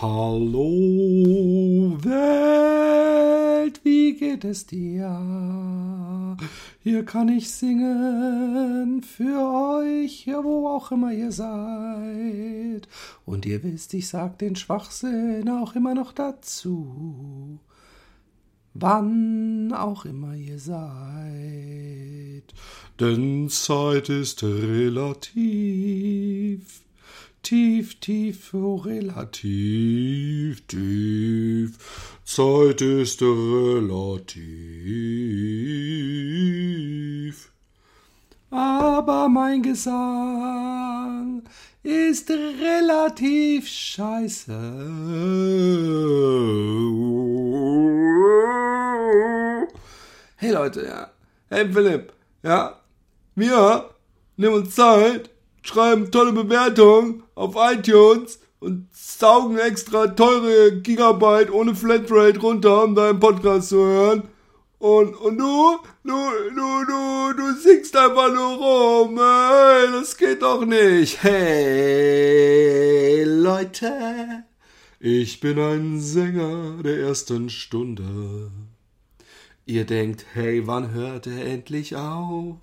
Hallo Welt, wie geht es dir? Hier kann ich singen für euch, wo auch immer ihr seid. Und ihr wisst, ich sag den Schwachsinn auch immer noch dazu. Wann auch immer ihr seid. Denn Zeit ist relativ tief, tief, oh, relativ, tief. Zeit ist relativ. Aber mein Gesang ist relativ scheiße. Hey Leute, ja. Hey Philipp, ja. Wir nehmen uns Zeit schreiben tolle Bewertungen auf iTunes und saugen extra teure Gigabyte ohne Flatrate runter, um deinen Podcast zu hören. Und, und du, du, du, du, du singst einfach nur rum. Hey, das geht doch nicht. Hey, Leute. Ich bin ein Sänger der ersten Stunde. Ihr denkt, hey, wann hört er endlich auf?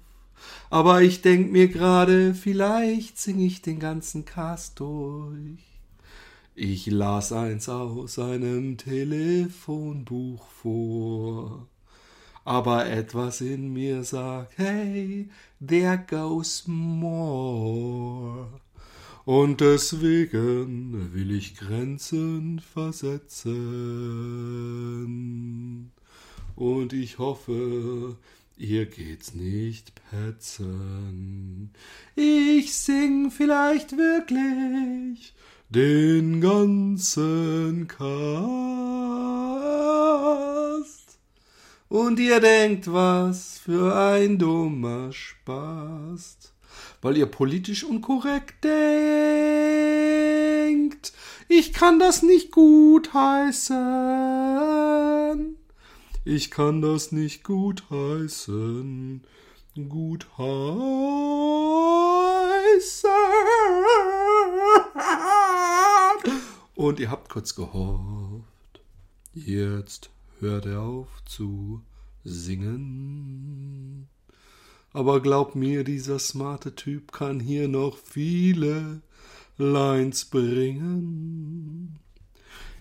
Aber ich denk mir gerade, vielleicht sing ich den ganzen Cast durch. Ich las eins aus einem Telefonbuch vor, aber etwas in mir sagt, hey, there goes more. Und deswegen will ich Grenzen versetzen. Und ich hoffe, Ihr geht's nicht petzen. Ich sing vielleicht wirklich den ganzen Cast. Und ihr denkt, was für ein dummer Spaß. Weil ihr politisch unkorrekt denkt. Ich kann das nicht gut heißen. Ich kann das nicht gut heißen. Gut heißen. Und ihr habt kurz gehofft. Jetzt hört er auf zu singen. Aber glaub mir, dieser smarte Typ kann hier noch viele Lines bringen.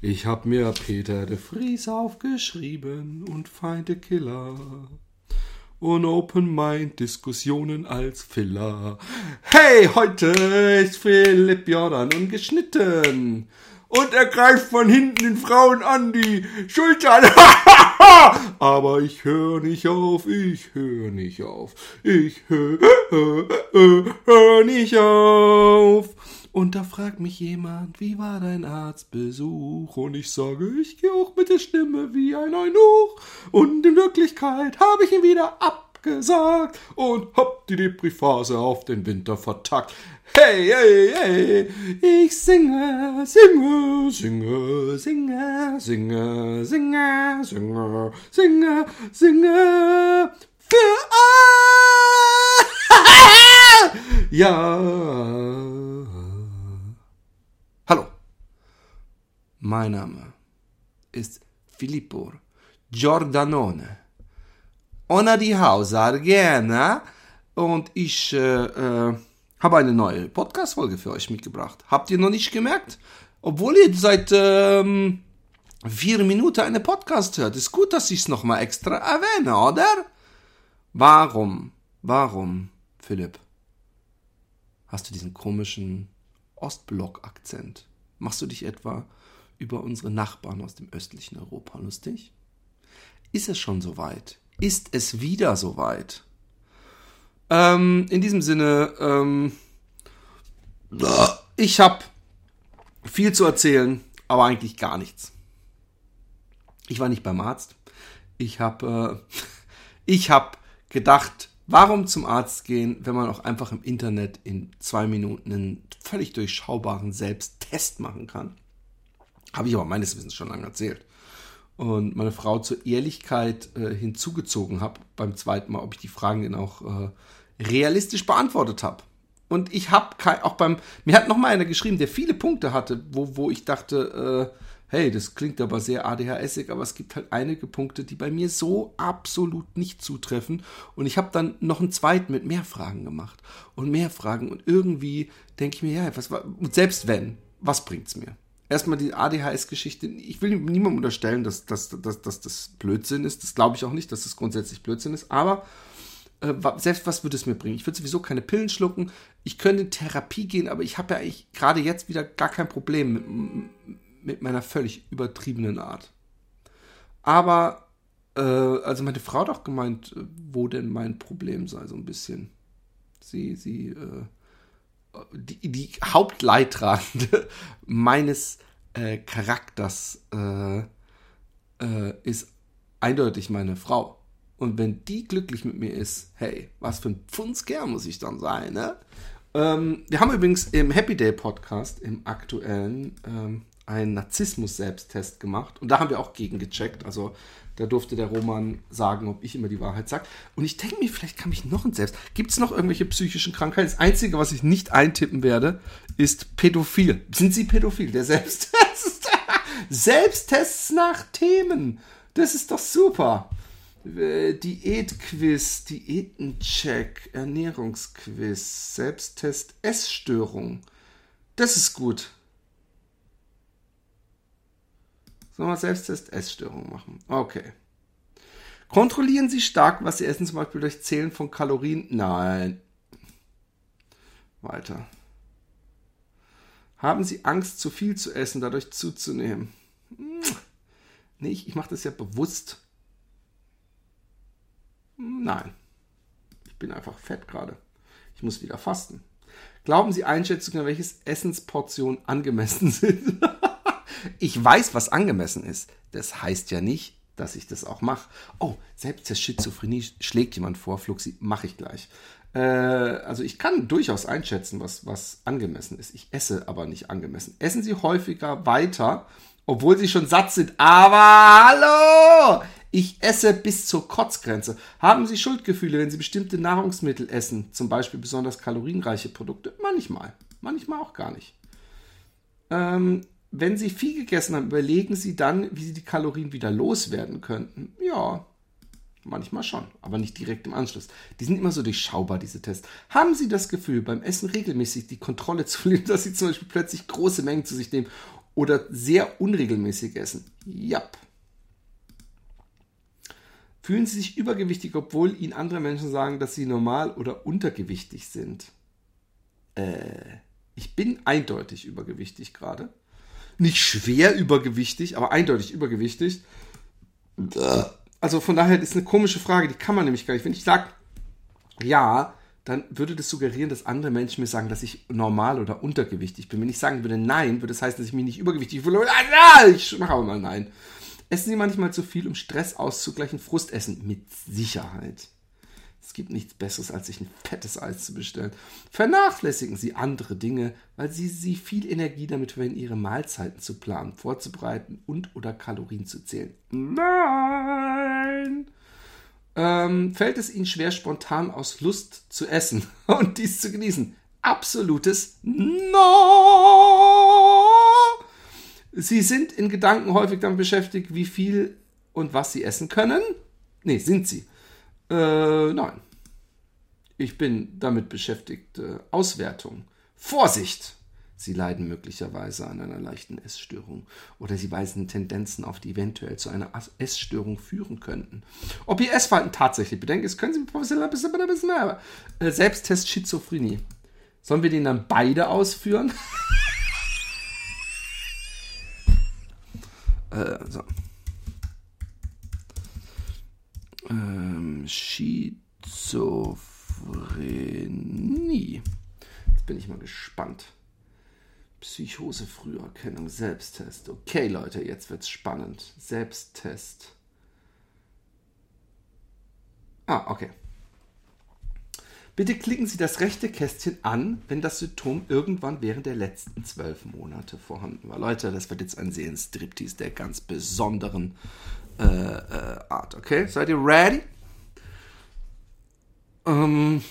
Ich hab mir Peter de Vries aufgeschrieben und Feinde Killer und Open Mind Diskussionen als Filler. Hey, heute ist Philipp Jordan ungeschnitten. Und er greift von hinten den Frauen an die Schultern. Aber ich höre nicht auf, ich höre nicht auf, ich höre hör, hör, hör nicht auf. Und da fragt mich jemand, wie war dein Arztbesuch? Und ich sage, ich gehe auch mit der Stimme wie ein Eunuch. Und in Wirklichkeit habe ich ihn wieder abgesagt und hab die Depriphase auf den Winter vertagt. Hey, hey, hey, ich singe, singe, singe, singe, singe, singe, singe, singe, singe für alle. ja. Mein Name ist Filippo Giordanone. Ona di Hausa Argena und ich äh, äh, habe eine neue Podcast-Folge für euch mitgebracht. Habt ihr noch nicht gemerkt? Obwohl ihr seit ähm, vier Minuten eine Podcast hört. Ist gut, dass ich es nochmal extra erwähne, oder? Warum? Warum, Philipp? Hast du diesen komischen Ostblock-Akzent? Machst du dich etwa über unsere Nachbarn aus dem östlichen Europa lustig? Ist es schon soweit? Ist es wieder soweit? Ähm, in diesem Sinne, ähm, ich habe viel zu erzählen, aber eigentlich gar nichts. Ich war nicht beim Arzt. Ich habe äh, ich habe gedacht, warum zum Arzt gehen, wenn man auch einfach im Internet in zwei Minuten einen völlig durchschaubaren Selbsttest machen kann? Habe ich aber meines Wissens schon lange erzählt. Und meine Frau zur Ehrlichkeit äh, hinzugezogen habe beim zweiten Mal, ob ich die Fragen denn auch äh, realistisch beantwortet habe. Und ich habe auch beim, mir hat noch mal einer geschrieben, der viele Punkte hatte, wo, wo ich dachte, äh, hey, das klingt aber sehr ADHSig, aber es gibt halt einige Punkte, die bei mir so absolut nicht zutreffen. Und ich habe dann noch einen zweiten mit mehr Fragen gemacht und mehr Fragen. Und irgendwie denke ich mir, ja, was selbst wenn, was bringt's mir? Erstmal die ADHS-Geschichte. Ich will niemandem unterstellen, dass, dass, dass, dass das Blödsinn ist. Das glaube ich auch nicht, dass das grundsätzlich Blödsinn ist. Aber äh, selbst was würde es mir bringen? Ich würde sowieso keine Pillen schlucken. Ich könnte in Therapie gehen, aber ich habe ja eigentlich gerade jetzt wieder gar kein Problem mit, mit meiner völlig übertriebenen Art. Aber, äh, also meine Frau hat auch gemeint, wo denn mein Problem sei, so ein bisschen. Sie, sie, äh, die, die Hauptleidtragende meines äh, Charakters äh, äh, ist eindeutig meine Frau. Und wenn die glücklich mit mir ist, hey, was für ein Pfundskerl muss ich dann sein, ne? Ähm, wir haben übrigens im Happy Day Podcast, im aktuellen, ähm, einen Narzissmus-Selbsttest gemacht. Und da haben wir auch gegen gecheckt. Also da durfte der Roman sagen, ob ich immer die Wahrheit sage. Und ich denke mir, vielleicht kann mich noch ein Selbst. Gibt es noch irgendwelche psychischen Krankheiten? Das Einzige, was ich nicht eintippen werde, ist pädophil. Sind Sie pädophil? Der Selbsttest. Selbsttests nach Themen. Das ist doch super. Äh, Diätquiz, Diätencheck, Ernährungsquiz, Selbsttest, Essstörung. Das ist gut. Sollen wir Selbsttest Essstörung machen? Okay. Kontrollieren Sie stark, was Sie essen, zum Beispiel durch Zählen von Kalorien? Nein. Weiter. Haben Sie Angst, zu viel zu essen, dadurch zuzunehmen? Nee, ich, ich mache das ja bewusst. Nein. Ich bin einfach fett gerade. Ich muss wieder fasten. Glauben Sie Einschätzungen, welches Essensportionen angemessen sind? Ich weiß, was angemessen ist. Das heißt ja nicht, dass ich das auch mache. Oh, selbst der Schizophrenie schlägt jemand vor, Fluxi, mache ich gleich. Äh, also ich kann durchaus einschätzen, was, was angemessen ist. Ich esse aber nicht angemessen. Essen Sie häufiger weiter, obwohl Sie schon satt sind. Aber hallo! Ich esse bis zur Kotzgrenze. Haben Sie Schuldgefühle, wenn Sie bestimmte Nahrungsmittel essen, zum Beispiel besonders kalorienreiche Produkte? Manchmal. Manchmal auch gar nicht. Ähm, wenn Sie viel gegessen haben, überlegen Sie dann, wie Sie die Kalorien wieder loswerden könnten. Ja, manchmal schon, aber nicht direkt im Anschluss. Die sind immer so durchschaubar, diese Tests. Haben Sie das Gefühl, beim Essen regelmäßig die Kontrolle zu verlieren, dass Sie zum Beispiel plötzlich große Mengen zu sich nehmen oder sehr unregelmäßig essen? Ja. Fühlen Sie sich übergewichtig, obwohl Ihnen andere Menschen sagen, dass Sie normal oder untergewichtig sind? Äh, ich bin eindeutig übergewichtig gerade nicht schwer übergewichtig, aber eindeutig übergewichtig. Also von daher ist eine komische Frage, die kann man nämlich gar nicht. Wenn ich sage, ja, dann würde das suggerieren, dass andere Menschen mir sagen, dass ich normal oder untergewichtig bin. Wenn ich sagen würde nein, würde das heißen, dass ich mich nicht übergewichtig fühle. Ich mache aber mal nein. Essen Sie manchmal zu viel, um Stress auszugleichen? Frustessen? Mit Sicherheit. Es gibt nichts Besseres, als sich ein fettes Eis zu bestellen. Vernachlässigen Sie andere Dinge, weil Sie, Sie viel Energie damit verwenden, Ihre Mahlzeiten zu planen, vorzubereiten und oder Kalorien zu zählen. Nein! Ähm, fällt es Ihnen schwer, spontan aus Lust zu essen und dies zu genießen? Absolutes No! Sie sind in Gedanken häufig damit beschäftigt, wie viel und was Sie essen können? Nee, sind Sie. Äh, nein. Ich bin damit beschäftigt. Äh, Auswertung. Vorsicht! Sie leiden möglicherweise an einer leichten Essstörung oder sie weisen Tendenzen auf, die eventuell zu einer Essstörung führen könnten. Ob ihr Essverhalten tatsächlich bedenkt ist, können Sie professionell ein bisschen, bisschen mehr. Äh, Selbsttest Schizophrenie. Sollen wir den dann beide ausführen? äh, so ähm, Schizophrenie. Jetzt bin ich mal gespannt. Psychose, Früherkennung, Selbsttest. Okay, Leute, jetzt wird's spannend. Selbsttest. Ah, okay. Bitte klicken Sie das rechte Kästchen an, wenn das Symptom irgendwann während der letzten zwölf Monate vorhanden war. Leute, das wird jetzt ein Seelenstriptease der ganz besonderen äh, äh, Art. Okay, seid ihr ready? Ähm,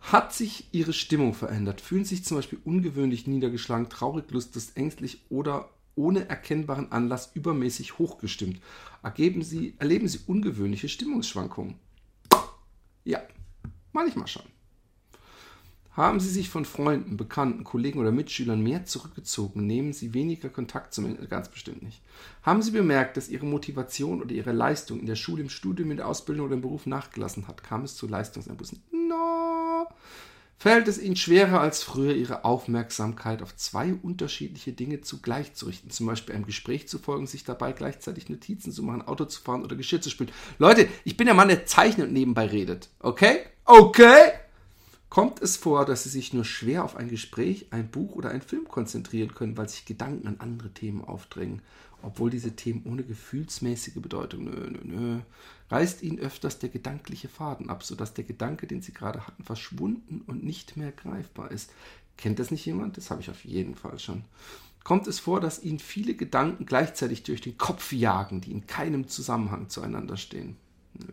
Hat sich ihre Stimmung verändert? Fühlen sich zum Beispiel ungewöhnlich niedergeschlagen, traurig, lustlos, ängstlich oder ohne erkennbaren Anlass übermäßig hochgestimmt? Ergeben sie, erleben sie ungewöhnliche Stimmungsschwankungen? Ja, manchmal schon. Haben Sie sich von Freunden, Bekannten, Kollegen oder Mitschülern mehr zurückgezogen? Nehmen Sie weniger Kontakt zum Ende? Ganz bestimmt nicht. Haben Sie bemerkt, dass Ihre Motivation oder Ihre Leistung in der Schule, im Studium, in der Ausbildung oder im Beruf nachgelassen hat? Kam es zu Leistungseinbußen? No. Fällt es Ihnen schwerer als früher, Ihre Aufmerksamkeit auf zwei unterschiedliche Dinge zugleich zu richten? Zum Beispiel einem Gespräch zu folgen, sich dabei gleichzeitig Notizen zu machen, Auto zu fahren oder Geschirr zu spülen. Leute, ich bin der Mann, der zeichnet und nebenbei redet. Okay? Okay? Kommt es vor, dass sie sich nur schwer auf ein Gespräch, ein Buch oder einen Film konzentrieren können, weil sich Gedanken an andere Themen aufdrängen, obwohl diese Themen ohne gefühlsmäßige Bedeutung, nö, nö, nö, reißt ihnen öfters der gedankliche Faden ab, sodass der Gedanke, den sie gerade hatten, verschwunden und nicht mehr greifbar ist. Kennt das nicht jemand? Das habe ich auf jeden Fall schon. Kommt es vor, dass ihnen viele Gedanken gleichzeitig durch den Kopf jagen, die in keinem Zusammenhang zueinander stehen? Nö.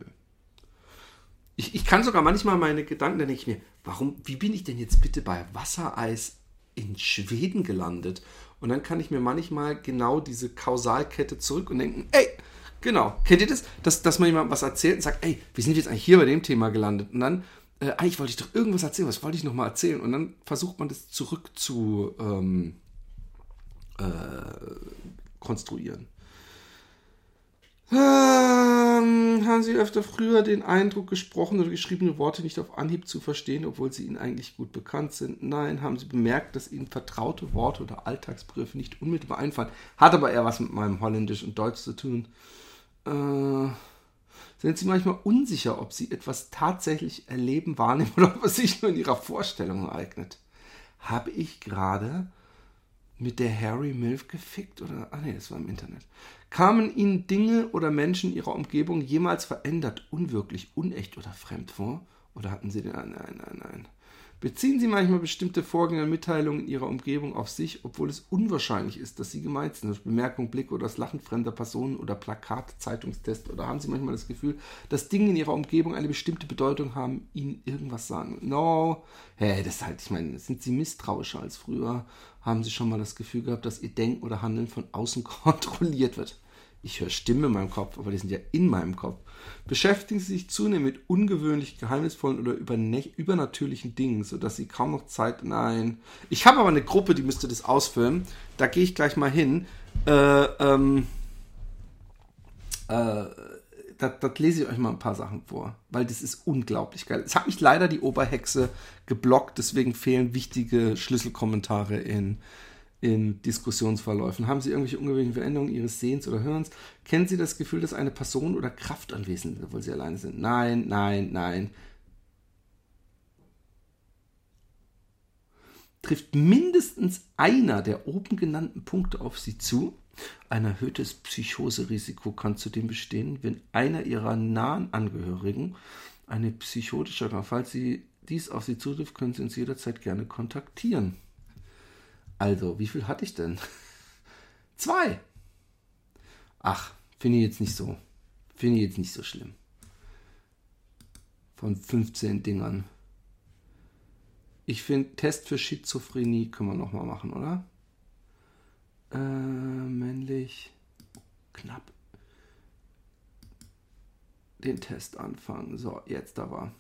Ich, ich kann sogar manchmal meine Gedanken, da denke ich mir, warum, wie bin ich denn jetzt bitte bei Wassereis in Schweden gelandet? Und dann kann ich mir manchmal genau diese Kausalkette zurück und denken, ey, genau, kennt ihr das? Dass, dass man jemand was erzählt und sagt, ey, wie sind wir jetzt eigentlich hier bei dem Thema gelandet? Und dann, äh, eigentlich wollte ich doch irgendwas erzählen, was wollte ich nochmal erzählen? Und dann versucht man das zurück zu ähm, äh, konstruieren. Ähm, haben Sie öfter früher den Eindruck, gesprochene oder geschriebene Worte nicht auf Anhieb zu verstehen, obwohl sie Ihnen eigentlich gut bekannt sind? Nein. Haben Sie bemerkt, dass Ihnen vertraute Worte oder Alltagsbegriffe nicht unmittelbar einfallen? Hat aber eher was mit meinem Holländisch und Deutsch zu tun. Äh, sind Sie manchmal unsicher, ob Sie etwas tatsächlich erleben, wahrnehmen oder ob es sich nur in Ihrer Vorstellung ereignet? Habe ich gerade mit der Harry Milf gefickt? Oder, ah nee, das war im Internet. Kamen Ihnen Dinge oder Menschen Ihrer Umgebung jemals verändert, unwirklich, unecht oder fremd vor? Oder hatten Sie den, nein, nein, nein, nein. Beziehen Sie manchmal bestimmte Vorgänge und Mitteilungen in Ihrer Umgebung auf sich, obwohl es unwahrscheinlich ist, dass Sie gemeint sind, durch Bemerkung, Blicke oder das Lachen fremder Personen oder Plakat, Zeitungstest? Oder haben Sie manchmal das Gefühl, dass Dinge in Ihrer Umgebung eine bestimmte Bedeutung haben, Ihnen irgendwas sagen? No. Hä, das halt, ich meine, sind Sie misstrauischer als früher? Haben Sie schon mal das Gefühl gehabt, dass Ihr Denken oder Handeln von außen kontrolliert wird? Ich höre Stimmen in meinem Kopf, aber die sind ja in meinem Kopf. Beschäftigen Sie sich zunehmend mit ungewöhnlich geheimnisvollen oder übernatürlichen Dingen, sodass Sie kaum noch Zeit. Nein. Ich habe aber eine Gruppe, die müsste das ausfüllen. Da gehe ich gleich mal hin. Äh, ähm, äh, da, da lese ich euch mal ein paar Sachen vor, weil das ist unglaublich geil. Es hat mich leider die Oberhexe geblockt, deswegen fehlen wichtige Schlüsselkommentare in in Diskussionsverläufen? Haben Sie irgendwelche ungewöhnlichen Veränderungen Ihres Sehens oder Hörens? Kennen Sie das Gefühl, dass eine Person oder Kraft anwesend ist, obwohl Sie alleine sind? Nein, nein, nein. Trifft mindestens einer der oben genannten Punkte auf Sie zu? Ein erhöhtes Psychoserisiko kann zudem bestehen, wenn einer Ihrer nahen Angehörigen eine psychotische, falls Sie dies auf Sie zutrifft, können Sie uns jederzeit gerne kontaktieren. Also, wie viel hatte ich denn? Zwei. Ach, finde ich jetzt nicht so. Finde ich jetzt nicht so schlimm. Von 15 Dingern. Ich finde, Test für Schizophrenie können wir nochmal machen, oder? Äh, männlich. Knapp. Den Test anfangen. So, jetzt aber.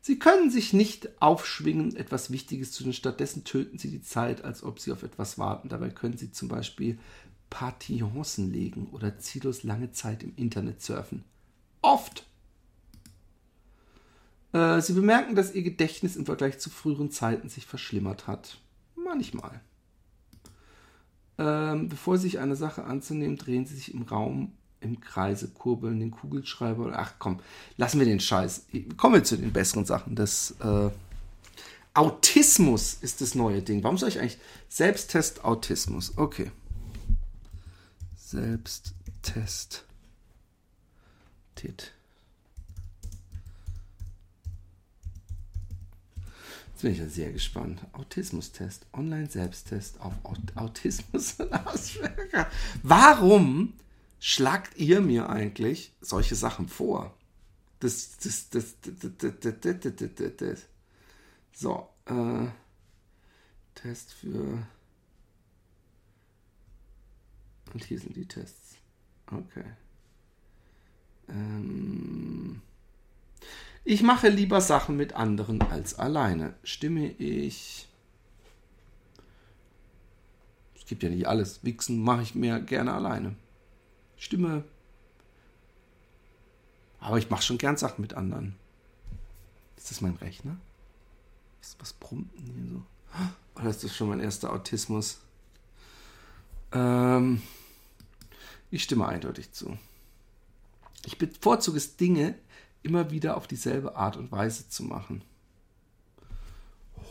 Sie können sich nicht aufschwingen, etwas Wichtiges zu tun. Stattdessen töten Sie die Zeit, als ob Sie auf etwas warten. Dabei können Sie zum Beispiel Partiancen legen oder ziellos lange Zeit im Internet surfen. Oft. Äh, Sie bemerken, dass Ihr Gedächtnis im Vergleich zu früheren Zeiten sich verschlimmert hat. Manchmal. Ähm, bevor Sie sich eine Sache anzunehmen, drehen Sie sich im Raum im Kreise kurbeln, den Kugelschreiber. Ach komm, lassen wir den Scheiß. Kommen wir zu den besseren Sachen. Das äh, Autismus ist das neue Ding. Warum soll ich eigentlich Selbsttest Autismus? Okay. Selbsttest. Tit. Bin ich ja sehr gespannt. Autismus-Test, Online-Selbsttest auf Autismus und Asperger. Warum schlagt ihr mir eigentlich solche Sachen vor? Das, das, das, das, So, äh, Test für. Und hier sind die Tests. Okay. Ähm, ich mache lieber Sachen mit anderen als alleine. Stimme ich. Es gibt ja nicht alles. Wichsen mache ich mehr gerne alleine. Stimme. Aber ich mache schon gern Sachen mit anderen. Ist das mein Rechner? Was, was brummt denn hier so? Oder ist das schon mein erster Autismus? Ähm, ich stimme eindeutig zu. Ich bevorzuge es, Dinge immer wieder auf dieselbe Art und Weise zu machen.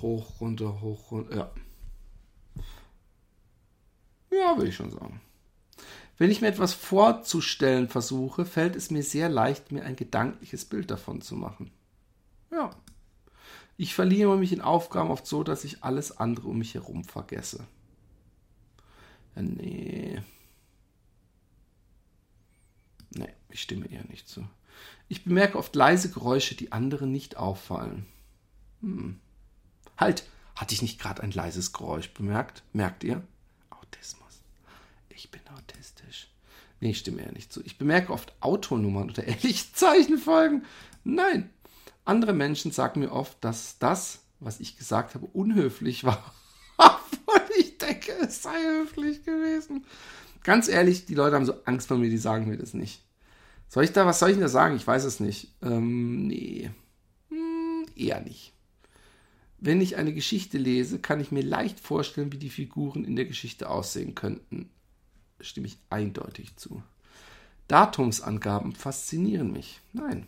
Hoch, runter, hoch, runter. Ja. Ja, würde ich schon sagen. Wenn ich mir etwas vorzustellen versuche, fällt es mir sehr leicht, mir ein gedankliches Bild davon zu machen. Ja. Ich verliere mich in Aufgaben oft so, dass ich alles andere um mich herum vergesse. Ja, nee. Nee, ich stimme eher nicht zu. Ich bemerke oft leise Geräusche, die anderen nicht auffallen. Hm. Halt, hatte ich nicht gerade ein leises Geräusch bemerkt? Merkt ihr? Autismus. Ich bin autistisch. Nee, ich stimme eher nicht zu. Ich bemerke oft Autonummern oder ähnliche Zeichenfolgen. Nein. Andere Menschen sagen mir oft, dass das, was ich gesagt habe, unhöflich war. Obwohl ich denke, es sei höflich gewesen. Ganz ehrlich, die Leute haben so Angst vor mir, die sagen mir das nicht. Soll ich da, was soll ich denn da sagen? Ich weiß es nicht. Ähm, nee. Hm, eher nicht. Wenn ich eine Geschichte lese, kann ich mir leicht vorstellen, wie die Figuren in der Geschichte aussehen könnten. Stimme ich eindeutig zu. Datumsangaben faszinieren mich. Nein.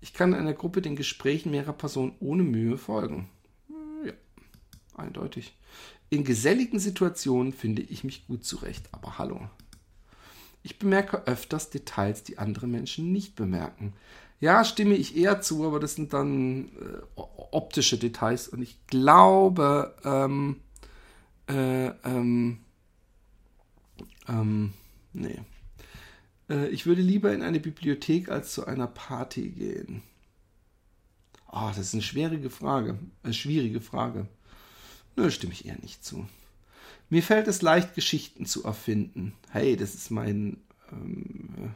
Ich kann einer Gruppe den Gesprächen mehrerer Personen ohne Mühe folgen. Hm, ja, eindeutig. In geselligen Situationen finde ich mich gut zurecht, aber hallo. Ich bemerke öfters Details, die andere Menschen nicht bemerken. Ja, stimme ich eher zu, aber das sind dann äh, optische Details und ich glaube, ähm, äh, ähm, ähm, nee. Äh, ich würde lieber in eine Bibliothek als zu einer Party gehen. Oh, das ist eine schwierige Frage. Eine schwierige Frage. Nö, stimme ich eher nicht zu. Mir fällt es leicht, Geschichten zu erfinden. Hey, das ist mein. Ähm,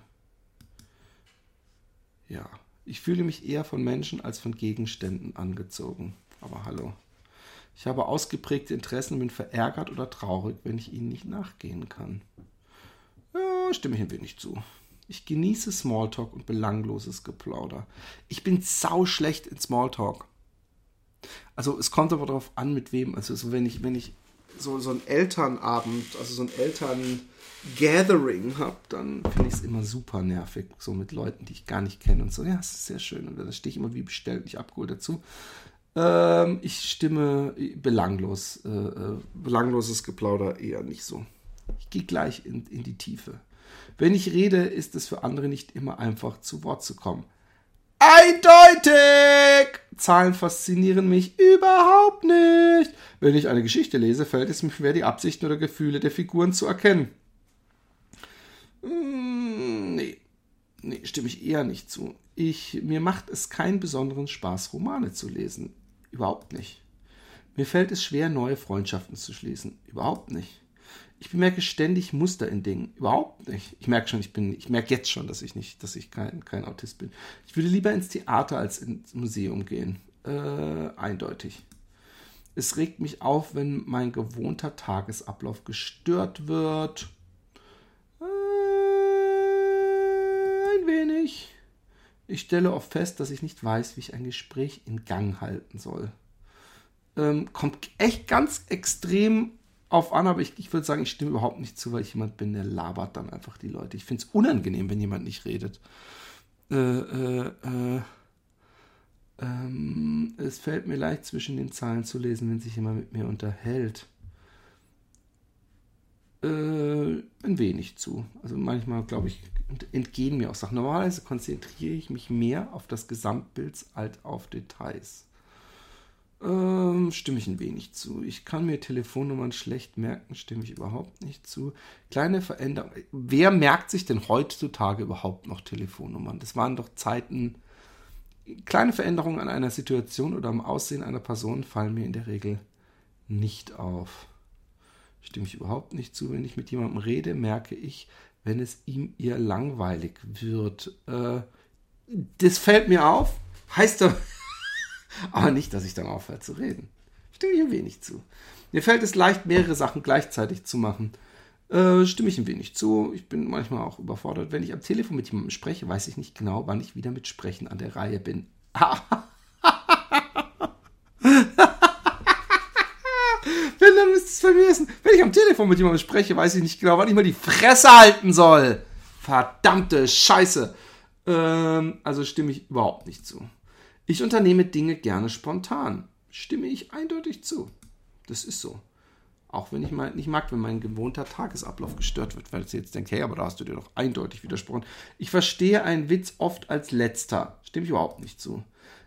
äh, ja. Ich fühle mich eher von Menschen als von Gegenständen angezogen. Aber hallo. Ich habe ausgeprägte Interessen und bin verärgert oder traurig, wenn ich ihnen nicht nachgehen kann. Ja, stimme ich ein wenig zu. Ich genieße Smalltalk und belangloses Geplauder. Ich bin sau schlecht in Smalltalk. Also es kommt aber darauf an, mit wem. Also so, wenn ich, wenn ich so, so einen Elternabend, also so ein Eltern-Gathering habe, dann finde ich es immer super nervig. So mit Leuten, die ich gar nicht kenne und so. Ja, es ist sehr schön. Und da stehe ich immer wie bestellt, nicht abgeholt dazu. Ähm, ich stimme belanglos. Äh, äh, belangloses Geplauder eher nicht so. Ich gehe gleich in, in die Tiefe. Wenn ich rede, ist es für andere nicht immer einfach zu Wort zu kommen. Eindeutig! Zahlen faszinieren mich überhaupt nicht. Wenn ich eine Geschichte lese, fällt es mir schwer, die Absichten oder Gefühle der Figuren zu erkennen. Hm, nee. Nee, stimme ich eher nicht zu. Ich, mir macht es keinen besonderen Spaß, Romane zu lesen. Überhaupt nicht. Mir fällt es schwer, neue Freundschaften zu schließen. Überhaupt nicht. Ich bemerke ständig Muster in Dingen. Überhaupt nicht. Ich merke schon, ich bin, ich merke jetzt schon, dass ich nicht, dass ich kein, kein Autist bin. Ich würde lieber ins Theater als ins Museum gehen. Äh, eindeutig. Es regt mich auf, wenn mein gewohnter Tagesablauf gestört wird. Äh, ein wenig. Ich stelle oft fest, dass ich nicht weiß, wie ich ein Gespräch in Gang halten soll. Ähm, kommt echt ganz extrem auf an, aber ich, ich würde sagen, ich stimme überhaupt nicht zu, weil ich jemand bin, der labert dann einfach die Leute. Ich finde es unangenehm, wenn jemand nicht redet. Äh, äh, äh, ähm, es fällt mir leicht, zwischen den Zahlen zu lesen, wenn sich jemand mit mir unterhält. Äh, ein wenig zu. Also manchmal, glaube ich, entgehen mir auch Sachen. Normalerweise konzentriere ich mich mehr auf das Gesamtbild als auf Details. Ähm, stimme ich ein wenig zu. Ich kann mir Telefonnummern schlecht merken, stimme ich überhaupt nicht zu. Kleine Veränderung. Wer merkt sich denn heutzutage überhaupt noch Telefonnummern? Das waren doch Zeiten, kleine Veränderungen an einer Situation oder am Aussehen einer Person fallen mir in der Regel nicht auf. Stimme ich überhaupt nicht zu. Wenn ich mit jemandem rede, merke ich, wenn es ihm ihr langweilig wird. Äh, das fällt mir auf, heißt aber, aber nicht, dass ich dann aufhöre zu reden. Stimme ich ein wenig zu. Mir fällt es leicht, mehrere Sachen gleichzeitig zu machen. Äh, stimme ich ein wenig zu. Ich bin manchmal auch überfordert. Wenn ich am Telefon mit jemandem spreche, weiß ich nicht genau, wann ich wieder mit Sprechen an der Reihe bin. Wenn dann müsste es vergessen. Wenn ich am Telefon mit jemandem spreche, weiß ich nicht genau, wann ich mal die Fresse halten soll. Verdammte Scheiße. Ähm, also stimme ich überhaupt nicht zu. Ich unternehme Dinge gerne spontan. Stimme ich eindeutig zu. Das ist so. Auch wenn ich mal nicht mag, wenn mein gewohnter Tagesablauf gestört wird, weil sie jetzt denkt, hey, aber da hast du dir doch eindeutig widersprochen. Ich verstehe einen Witz oft als letzter. Stimme ich überhaupt nicht zu.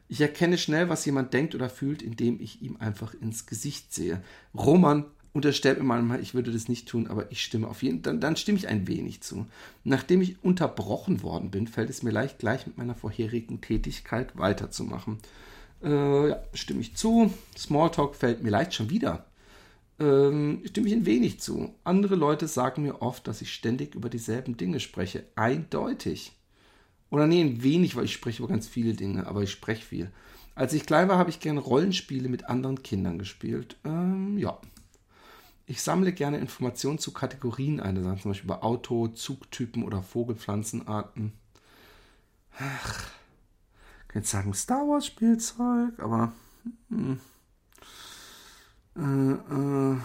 Ich erkenne schnell, was jemand denkt oder fühlt, indem ich ihm einfach ins Gesicht sehe. Roman unterstellt mir manchmal, ich würde das nicht tun, aber ich stimme auf jeden dann, dann stimme ich ein wenig zu. Nachdem ich unterbrochen worden bin, fällt es mir leicht, gleich mit meiner vorherigen Tätigkeit weiterzumachen. Äh, ja, stimme ich zu. Smalltalk fällt mir leicht schon wieder. Ähm, stimme ich ein wenig zu. Andere Leute sagen mir oft, dass ich ständig über dieselben Dinge spreche. Eindeutig. Oder nee, ein wenig, weil ich spreche über ganz viele Dinge, aber ich spreche viel. Als ich klein war, habe ich gerne Rollenspiele mit anderen Kindern gespielt. Ähm, ja. Ich sammle gerne Informationen zu Kategorien ein, zum Beispiel über Auto, Zugtypen oder Vogelpflanzenarten. Ach, ich jetzt sagen Star Wars Spielzeug, aber hm, äh, äh,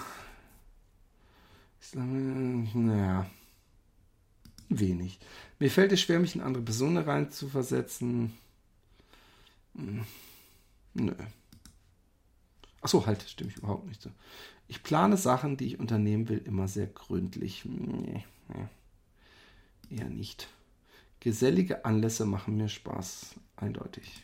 ich sage, naja, wenig. Mir fällt es schwer, mich in andere Personen reinzuversetzen. Hm. Nö. Achso, halt, stimme ich überhaupt nicht so. Ich plane Sachen, die ich unternehmen will, immer sehr gründlich. Nee, nee. Eher nicht. Gesellige Anlässe machen mir Spaß, eindeutig.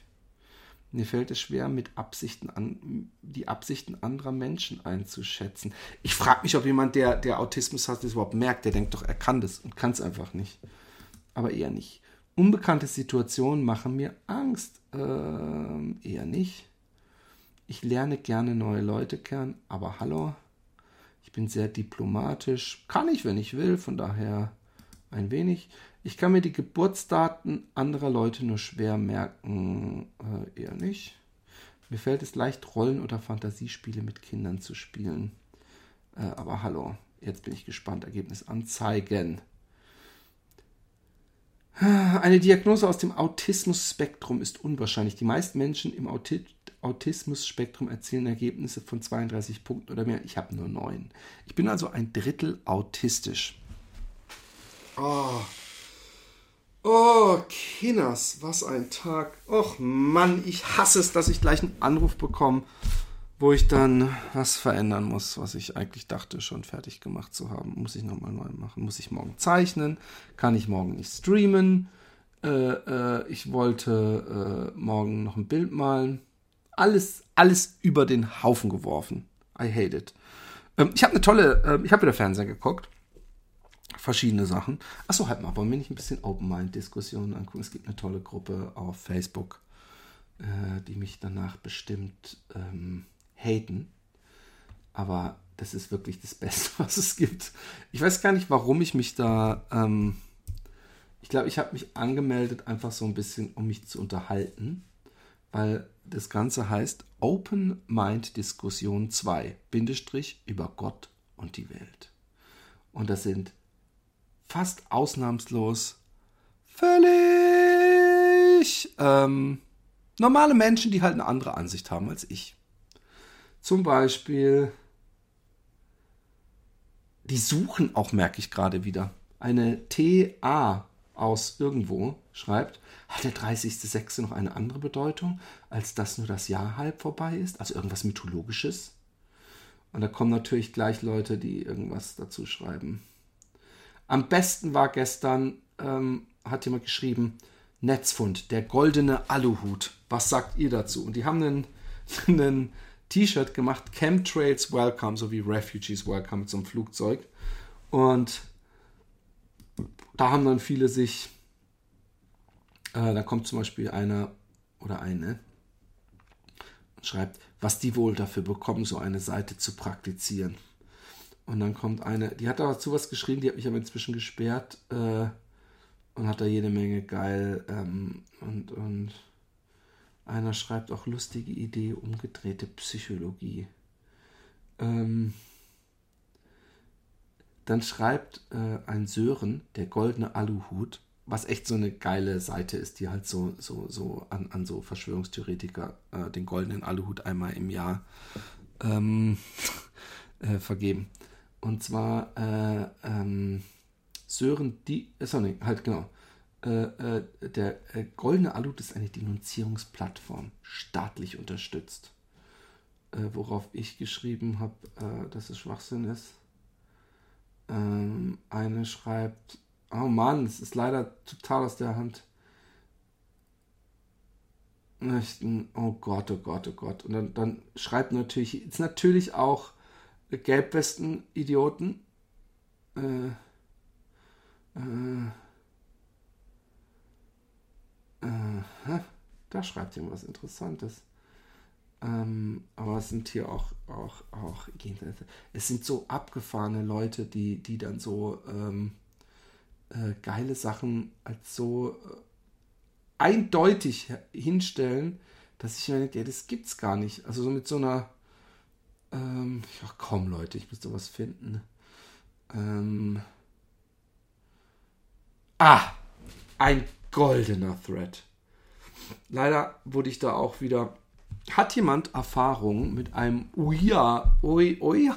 Mir fällt es schwer, mit Absichten an, die Absichten anderer Menschen einzuschätzen. Ich frage mich, ob jemand, der, der Autismus hat, das überhaupt merkt. Der denkt doch, er kann das und kann es einfach nicht aber eher nicht. Unbekannte Situationen machen mir Angst, ähm, eher nicht. Ich lerne gerne neue Leute kennen, aber hallo, ich bin sehr diplomatisch, kann ich, wenn ich will, von daher ein wenig. Ich kann mir die Geburtsdaten anderer Leute nur schwer merken, äh, eher nicht. Mir fällt es leicht, Rollen- oder Fantasiespiele mit Kindern zu spielen. Äh, aber hallo, jetzt bin ich gespannt. Ergebnis anzeigen. Eine Diagnose aus dem Autismus-Spektrum ist unwahrscheinlich. Die meisten Menschen im Auti Autismus-Spektrum erzielen Ergebnisse von 32 Punkten oder mehr. Ich habe nur neun. Ich bin also ein Drittel autistisch. Oh. Oh, Kinners, was ein Tag. Och Mann, ich hasse es, dass ich gleich einen Anruf bekomme wo ich dann was verändern muss, was ich eigentlich dachte, schon fertig gemacht zu haben. Muss ich nochmal neu machen. Muss ich morgen zeichnen? Kann ich morgen nicht streamen? Äh, äh, ich wollte äh, morgen noch ein Bild malen. Alles, alles über den Haufen geworfen. I hate it. Ähm, ich habe eine tolle, ähm, ich habe wieder Fernsehen geguckt. Verschiedene Sachen. Achso, halt mal, wollen wir nicht ein bisschen Open Mind Diskussionen angucken? Es gibt eine tolle Gruppe auf Facebook, äh, die mich danach bestimmt ähm, haten. Aber das ist wirklich das Beste, was es gibt. Ich weiß gar nicht, warum ich mich da. Ähm, ich glaube, ich habe mich angemeldet, einfach so ein bisschen, um mich zu unterhalten. Weil das Ganze heißt Open Mind Diskussion 2, Bindestrich über Gott und die Welt. Und das sind fast ausnahmslos völlig ähm, normale Menschen, die halt eine andere Ansicht haben als ich. Zum Beispiel, die suchen auch, merke ich gerade wieder. Eine TA aus irgendwo schreibt, hat der 30.06. noch eine andere Bedeutung, als dass nur das Jahr halb vorbei ist? Also irgendwas Mythologisches? Und da kommen natürlich gleich Leute, die irgendwas dazu schreiben. Am besten war gestern, ähm, hat jemand geschrieben, Netzfund, der goldene Aluhut. Was sagt ihr dazu? Und die haben einen T-Shirt gemacht, Chemtrails Welcome, so wie Refugees Welcome einem Flugzeug. Und da haben dann viele sich, äh, da kommt zum Beispiel einer, oder eine und schreibt, was die wohl dafür bekommen, so eine Seite zu praktizieren. Und dann kommt eine, die hat dazu was geschrieben, die hat mich aber inzwischen gesperrt äh, und hat da jede Menge geil ähm, und, und einer schreibt auch lustige Idee, umgedrehte Psychologie. Ähm, dann schreibt äh, ein Sören, der goldene Aluhut, was echt so eine geile Seite ist, die halt so, so, so an, an so Verschwörungstheoretiker äh, den goldenen Aluhut einmal im Jahr ähm, äh, vergeben. Und zwar äh, ähm, Sören, die, äh, sorry, halt genau. Äh, äh, der goldene Aluhut ist eine Denunzierungsplattform, staatlich unterstützt. worauf ich geschrieben habe, dass es Schwachsinn ist. Ähm, eine schreibt, Oh Mann, es ist leider total aus der Hand. Oh Gott, oh Gott, oh Gott. Und dann, dann schreibt natürlich, ist natürlich auch Gelbwesten-Idioten. Äh, äh, äh, da schreibt jemand was Interessantes. Ähm, aber es sind hier auch, auch, auch, es sind so abgefahrene Leute, die, die dann so, ähm, äh, geile Sachen als so äh, eindeutig hinstellen, dass ich mir denke, ja, das gibt's gar nicht. Also so mit so einer, ähm, ja komm Leute, ich muss sowas finden. Ähm, ah, ein goldener Thread. Leider wurde ich da auch wieder. Hat jemand Erfahrung mit einem Uia, Ui, Ui,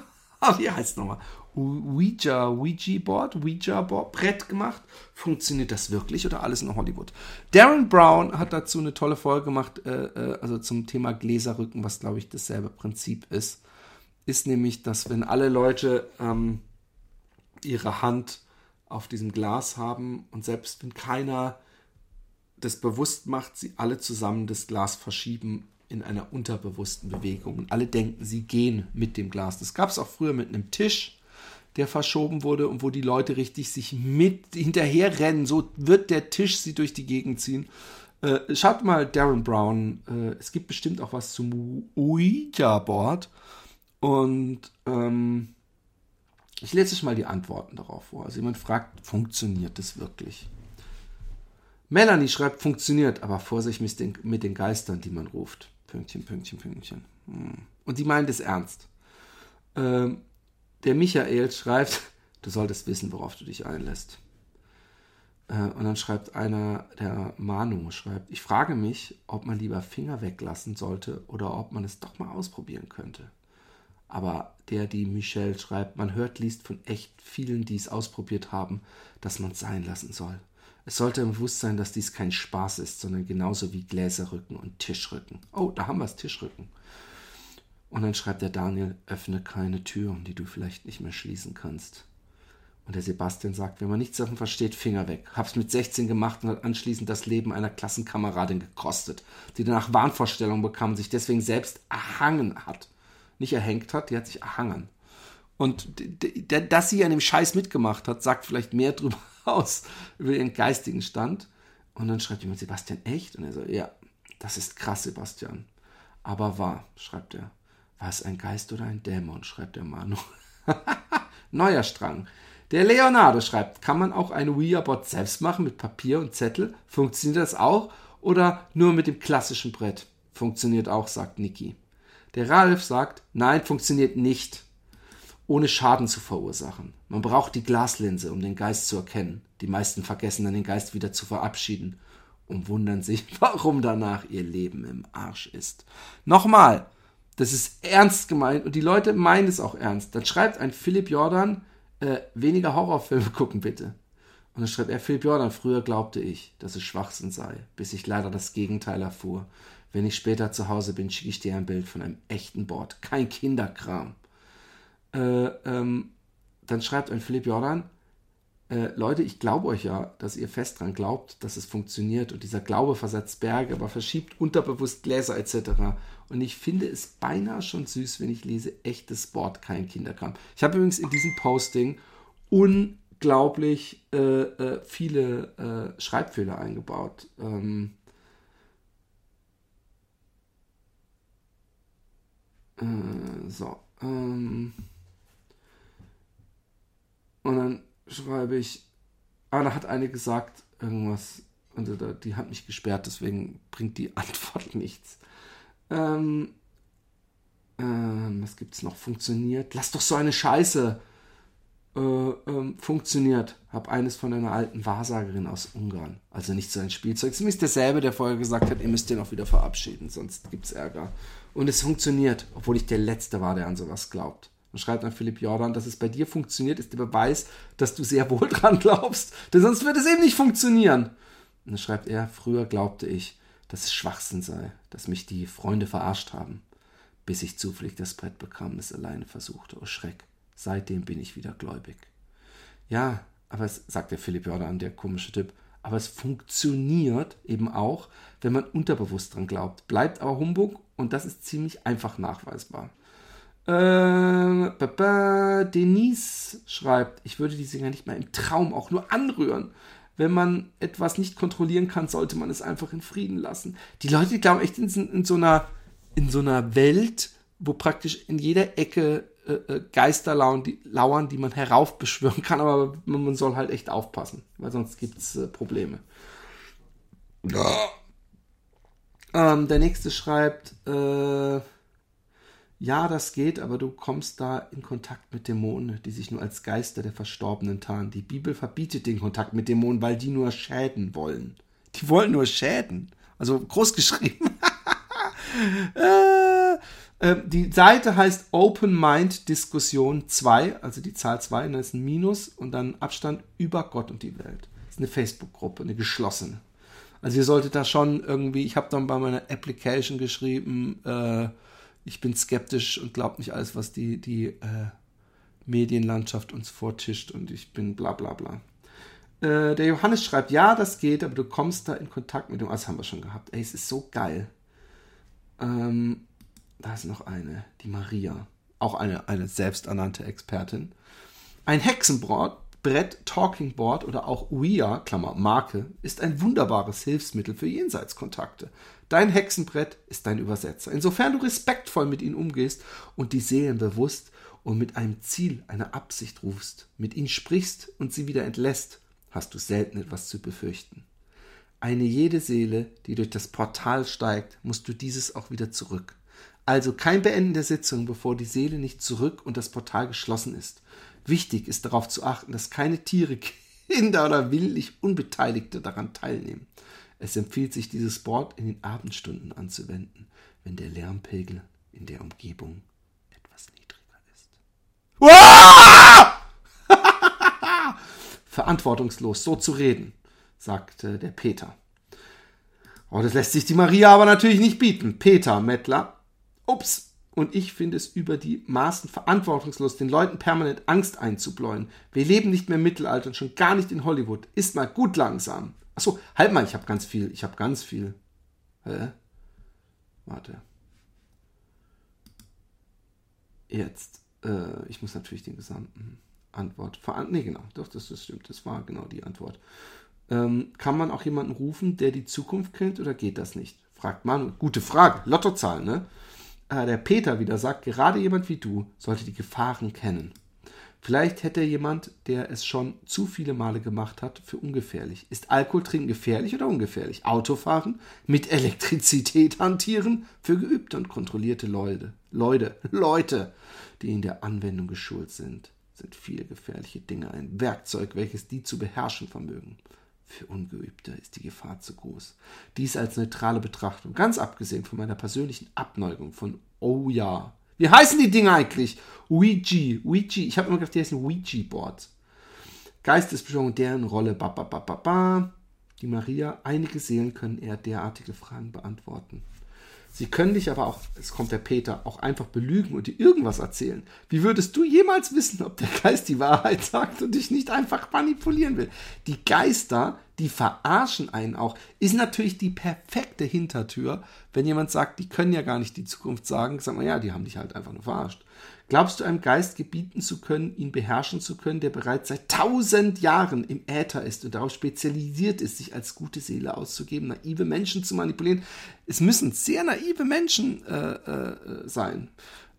wie heißt nochmal? Ouija, Ouija-Board, Ouija-Board, Brett gemacht. Funktioniert das wirklich oder alles in Hollywood? Darren Brown hat dazu eine tolle Folge gemacht, äh, äh, also zum Thema Gläserrücken, was glaube ich dasselbe Prinzip ist. Ist nämlich, dass wenn alle Leute ähm, ihre Hand auf diesem Glas haben und selbst wenn keiner das bewusst macht, sie alle zusammen das Glas verschieben in einer unterbewussten Bewegung. Und alle denken, sie gehen mit dem Glas. Das gab es auch früher mit einem Tisch der verschoben wurde und wo die Leute richtig sich mit hinterher rennen. So wird der Tisch sie durch die Gegend ziehen. Äh, schaut mal Darren Brown. Äh, es gibt bestimmt auch was zum Ouija-Board. Und ähm, ich lese euch mal die Antworten darauf vor. Also jemand fragt, funktioniert das wirklich? Melanie schreibt, funktioniert, aber Vorsicht mit den, mit den Geistern, die man ruft. Pünktchen, Pünktchen, Pünktchen. Hm. Und die meint es ernst. Ähm, der Michael schreibt, du solltest wissen, worauf du dich einlässt. Äh, und dann schreibt einer, der Manu schreibt, ich frage mich, ob man lieber Finger weglassen sollte oder ob man es doch mal ausprobieren könnte. Aber der, die Michelle schreibt, man hört, liest von echt vielen, die es ausprobiert haben, dass man es sein lassen soll. Es sollte im Bewusstsein, dass dies kein Spaß ist, sondern genauso wie Gläserrücken und Tischrücken. Oh, da haben wir es, Tischrücken. Und dann schreibt der Daniel, öffne keine Türen, die du vielleicht nicht mehr schließen kannst. Und der Sebastian sagt, wenn man nichts davon versteht, Finger weg. Hab's mit 16 gemacht und hat anschließend das Leben einer Klassenkameradin gekostet, die danach Wahnvorstellungen bekam sich deswegen selbst erhangen hat. Nicht erhängt hat, die hat sich erhangen. Und dass sie an dem Scheiß mitgemacht hat, sagt vielleicht mehr drüber aus, über ihren geistigen Stand. Und dann schreibt jemand, Sebastian, echt? Und er sagt, ja, das ist krass, Sebastian. Aber wahr, schreibt er. War es ein Geist oder ein Dämon, schreibt der Manu. Neuer Strang. Der Leonardo schreibt, kann man auch eine Ouija-Bot selbst machen mit Papier und Zettel? Funktioniert das auch? Oder nur mit dem klassischen Brett? Funktioniert auch, sagt Niki. Der Ralf sagt, nein, funktioniert nicht. Ohne Schaden zu verursachen. Man braucht die Glaslinse, um den Geist zu erkennen. Die meisten vergessen dann den Geist wieder zu verabschieden und wundern sich, warum danach ihr Leben im Arsch ist. Nochmal, das ist ernst gemeint und die Leute meinen es auch ernst. Dann schreibt ein Philipp Jordan, äh, weniger Horrorfilme gucken bitte. Und dann schreibt er, Philipp Jordan, früher glaubte ich, dass es Schwachsinn sei, bis ich leider das Gegenteil erfuhr. Wenn ich später zu Hause bin, schicke ich dir ein Bild von einem echten Board, kein Kinderkram äh, ähm, dann schreibt ein Philipp Jordan, äh, Leute, ich glaube euch ja, dass ihr fest dran glaubt, dass es funktioniert und dieser Glaube versetzt Berge, aber verschiebt unterbewusst Gläser etc. Und ich finde es beinahe schon süß, wenn ich lese, echtes Wort, kein Kinderkram. Ich habe übrigens in diesem Posting unglaublich äh, äh viele äh, Schreibfehler eingebaut. Ähm, äh, so. Ähm, und dann schreibe ich, ah, da hat eine gesagt, irgendwas, und die hat mich gesperrt, deswegen bringt die Antwort nichts. Ähm, ähm, was gibt's noch? Funktioniert. Lass doch so eine Scheiße. Äh, ähm, funktioniert. Hab eines von einer alten Wahrsagerin aus Ungarn. Also nicht so ein Spielzeug. Es ist derselbe, der vorher gesagt hat, ihr müsst den auch wieder verabschieden, sonst gibt's Ärger. Und es funktioniert, obwohl ich der Letzte war, der an sowas glaubt. Und schreibt an Philipp Jordan, dass es bei dir funktioniert, ist der Beweis, dass du sehr wohl dran glaubst. Denn sonst wird es eben nicht funktionieren. Und dann schreibt er, früher glaubte ich, dass es Schwachsinn sei, dass mich die Freunde verarscht haben bis ich zufällig das Brett bekam und es alleine versuchte. Oh Schreck, seitdem bin ich wieder gläubig. Ja, aber es, sagt der Philipp Jordan, der komische Typ, aber es funktioniert eben auch, wenn man unterbewusst dran glaubt. Bleibt aber Humbug und das ist ziemlich einfach nachweisbar. Äh, Baba, Denise schreibt, ich würde die Singer nicht mal im Traum auch nur anrühren. Wenn man etwas nicht kontrollieren kann, sollte man es einfach in Frieden lassen. Die Leute die glauben echt in, in so einer in so einer Welt, wo praktisch in jeder Ecke äh, äh, Geister lauern die, lauern, die man heraufbeschwören kann, aber man soll halt echt aufpassen, weil sonst gibt es äh, Probleme. Ja. Ähm, der nächste schreibt, äh, ja, das geht, aber du kommst da in Kontakt mit Dämonen, die sich nur als Geister der Verstorbenen tarnen. Die Bibel verbietet den Kontakt mit Dämonen, weil die nur schäden wollen. Die wollen nur schäden. Also groß geschrieben. äh, äh, die Seite heißt Open Mind Diskussion 2, also die Zahl 2, und da ist ein Minus und dann Abstand über Gott und die Welt. Das ist eine Facebook-Gruppe, eine geschlossene. Also ihr solltet da schon irgendwie, ich habe dann bei meiner Application geschrieben, äh, ich bin skeptisch und glaube nicht alles, was die, die äh, Medienlandschaft uns vortischt und ich bin bla bla bla. Äh, der Johannes schreibt, ja, das geht, aber du kommst da in Kontakt mit dem, das haben wir schon gehabt. Ey, es ist so geil. Ähm, da ist noch eine, die Maria. Auch eine, eine selbsternannte Expertin. Ein Hexenbrett, Brett, Talking Board oder auch Ouija, Klammer, Marke, ist ein wunderbares Hilfsmittel für Jenseitskontakte. Dein Hexenbrett ist dein Übersetzer. Insofern du respektvoll mit ihnen umgehst und die Seelen bewusst und mit einem Ziel, einer Absicht rufst, mit ihnen sprichst und sie wieder entlässt, hast du selten etwas zu befürchten eine jede Seele, die durch das Portal steigt, musst du dieses auch wieder zurück. Also kein Beenden der Sitzung, bevor die Seele nicht zurück und das Portal geschlossen ist. Wichtig ist darauf zu achten, dass keine Tiere, Kinder oder willentlich Unbeteiligte daran teilnehmen. Es empfiehlt sich, dieses Board in den Abendstunden anzuwenden, wenn der Lärmpegel in der Umgebung etwas niedriger ist. Verantwortungslos, so zu reden sagte der Peter. Oh, das lässt sich die Maria aber natürlich nicht bieten. Peter Mettler. Ups. Und ich finde es über die Maßen verantwortungslos, den Leuten permanent Angst einzubläuen. Wir leben nicht mehr im Mittelalter und schon gar nicht in Hollywood. Ist mal gut langsam. Achso, halt mal, ich habe ganz viel. Ich habe ganz viel. Hä? Warte. Jetzt. Äh, ich muss natürlich den gesamten Antwort. Veran nee, genau. Doch, das, das stimmt. Das war genau die Antwort. Ähm, kann man auch jemanden rufen, der die Zukunft kennt oder geht das nicht? Fragt man. Gute Frage. Lottozahl, ne? Äh, der Peter wieder sagt, gerade jemand wie du sollte die Gefahren kennen. Vielleicht hätte jemand, der es schon zu viele Male gemacht hat, für ungefährlich. Ist Alkohol trinken gefährlich oder ungefährlich? Autofahren? Mit Elektrizität hantieren? Für geübte und kontrollierte Leute. Leute, Leute, die in der Anwendung geschult sind, sind viele gefährliche Dinge ein Werkzeug, welches die zu beherrschen vermögen. Für Ungeübte ist die Gefahr zu groß. Dies als neutrale Betrachtung, ganz abgesehen von meiner persönlichen Abneigung von Oh ja. Wie heißen die Dinge eigentlich? Ouija. Ouija. Ich habe immer gedacht, die heißen Ouija-Boards. Geistesbeschwörung, deren Rolle. Ba, ba, ba, ba, ba. Die Maria. Einige Seelen können eher derartige Fragen beantworten. Sie können dich aber auch, es kommt der Peter, auch einfach belügen und dir irgendwas erzählen. Wie würdest du jemals wissen, ob der Geist die Wahrheit sagt und dich nicht einfach manipulieren will? Die Geister, die verarschen einen auch, ist natürlich die perfekte Hintertür. Wenn jemand sagt, die können ja gar nicht die Zukunft sagen, sagt man, ja, die haben dich halt einfach nur verarscht. Glaubst du einem Geist gebieten zu können, ihn beherrschen zu können, der bereits seit tausend Jahren im Äther ist und darauf spezialisiert ist, sich als gute Seele auszugeben, naive Menschen zu manipulieren? Es müssen sehr naive Menschen äh, äh, sein.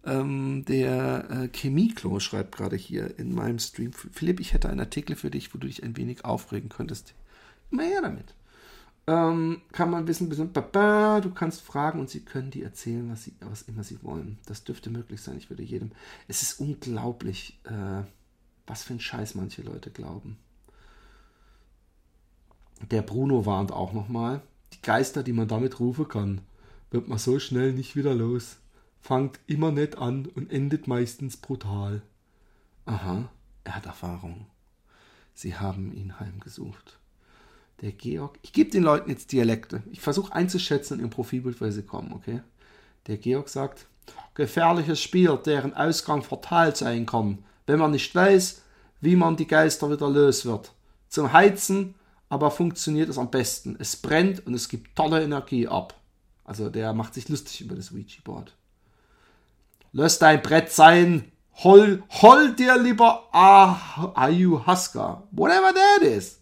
Ähm, der äh, Chemieklo schreibt gerade hier in meinem Stream. Philipp, ich hätte einen Artikel für dich, wo du dich ein wenig aufregen könntest. Immer her damit. Ähm, kann man wissen, du kannst fragen und sie können dir erzählen, was, sie, was immer sie wollen. Das dürfte möglich sein. Ich würde jedem. Es ist unglaublich, äh, was für ein Scheiß manche Leute glauben. Der Bruno warnt auch nochmal. Die Geister, die man damit rufen kann, wird man so schnell nicht wieder los. Fangt immer nett an und endet meistens brutal. Aha, er hat Erfahrung. Sie haben ihn heimgesucht. Der Georg, ich gebe den Leuten jetzt Dialekte. Ich versuche einzuschätzen in ihrem Profilbild, woher sie kommen, okay? Der Georg sagt, gefährliches Spiel, deren Ausgang fatal sein kann, wenn man nicht weiß, wie man die Geister wieder los wird. Zum Heizen aber funktioniert es am besten. Es brennt und es gibt tolle Energie ab. Also der macht sich lustig über das Ouija-Board. Lass dein Brett sein. Hol, hol dir lieber Ayahuasca. Whatever that is.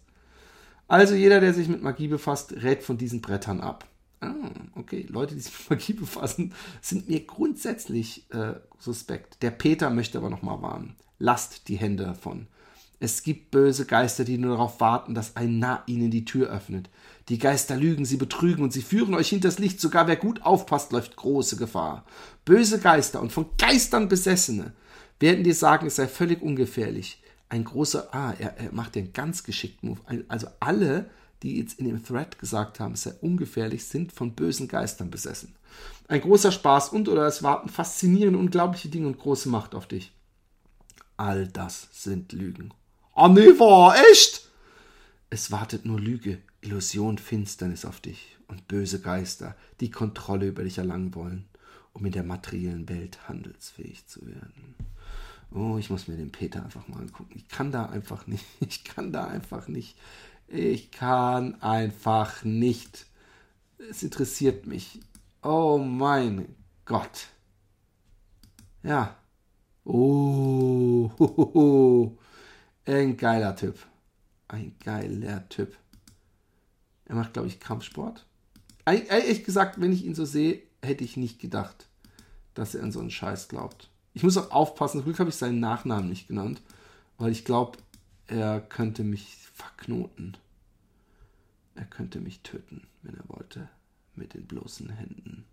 Also jeder, der sich mit Magie befasst, rät von diesen Brettern ab. Ah, okay. Leute, die sich mit Magie befassen, sind mir grundsätzlich äh, suspekt. Der Peter möchte aber nochmal warnen. Lasst die Hände davon. Es gibt böse Geister, die nur darauf warten, dass ein Narr ihnen die Tür öffnet. Die Geister lügen, sie betrügen und sie führen euch hinters Licht. Sogar wer gut aufpasst, läuft große Gefahr. Böse Geister und von Geistern Besessene werden dir sagen, es sei völlig ungefährlich. Ein großer, ah, er, er macht den ganz geschickten Move. Also alle, die jetzt in dem Thread gesagt haben, es sei ungefährlich, sind von bösen Geistern besessen. Ein großer Spaß und oder es warten faszinierende, unglaubliche Dinge und große Macht auf dich. All das sind Lügen. Ah, nee, war echt? Es wartet nur Lüge, Illusion, Finsternis auf dich und böse Geister, die Kontrolle über dich erlangen wollen, um in der materiellen Welt handelsfähig zu werden. Oh, ich muss mir den Peter einfach mal angucken. Ich kann da einfach nicht. Ich kann da einfach nicht. Ich kann einfach nicht. Es interessiert mich. Oh mein Gott. Ja. Oh, ein geiler Typ. Ein geiler Typ. Er macht, glaube ich, Kampfsport. Ehrlich gesagt, wenn ich ihn so sehe, hätte ich nicht gedacht, dass er an so einen Scheiß glaubt. Ich muss auch aufpassen, zum Glück habe ich seinen Nachnamen nicht genannt, weil ich glaube, er könnte mich verknoten. Er könnte mich töten, wenn er wollte, mit den bloßen Händen.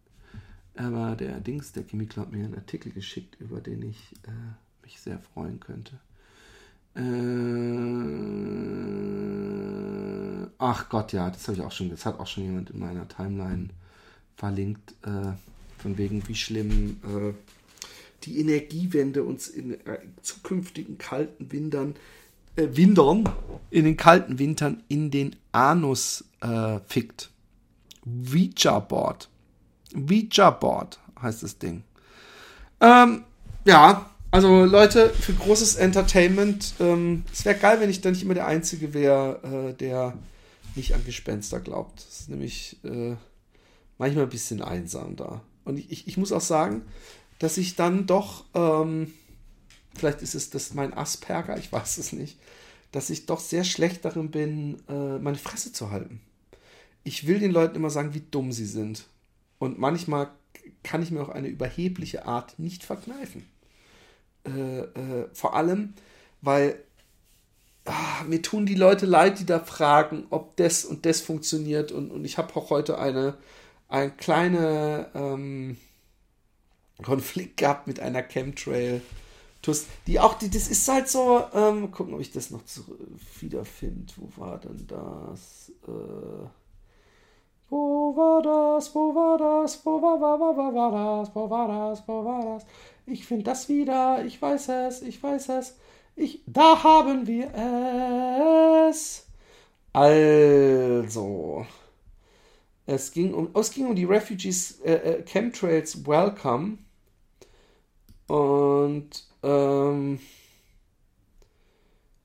Aber der Dings, der Chemiker hat mir einen Artikel geschickt, über den ich äh, mich sehr freuen könnte. Äh, ach Gott, ja, das habe ich auch schon, das hat auch schon jemand in meiner Timeline verlinkt, äh, von wegen wie schlimm äh, die Energiewende uns in äh, zukünftigen kalten Wintern, äh, Wintern, in den kalten Wintern in den Anus äh, fickt. Ouija-Board. Ouija-Board heißt das Ding. Ähm, ja, also Leute, für großes Entertainment, ähm, es wäre geil, wenn ich da nicht immer der Einzige wäre, äh, der nicht an Gespenster glaubt. Das ist nämlich äh, manchmal ein bisschen einsam da. Und ich, ich, ich muss auch sagen, dass ich dann doch, ähm, vielleicht ist es das mein Asperger, ich weiß es nicht, dass ich doch sehr schlecht darin bin, äh, meine Fresse zu halten. Ich will den Leuten immer sagen, wie dumm sie sind. Und manchmal kann ich mir auch eine überhebliche Art nicht verkneifen. Äh, äh, vor allem, weil ah, mir tun die Leute leid, die da fragen, ob das und das funktioniert. Und, und ich habe auch heute eine, eine kleine ähm, Konflikt gehabt mit einer Chemtrail. Die auch, die, das ist halt so, ähm, gucken, ob ich das noch wiederfinde. Wo war denn das? Äh, wo war das? Wo war das? Wo war, war, war, war, war das? Wo war das? Wo war das? Ich finde das wieder. Ich weiß es. Ich weiß es. Ich, da haben wir es. Also. Es ging um, oh, es ging um die Refugees äh, äh, Chemtrails Welcome. Und ähm,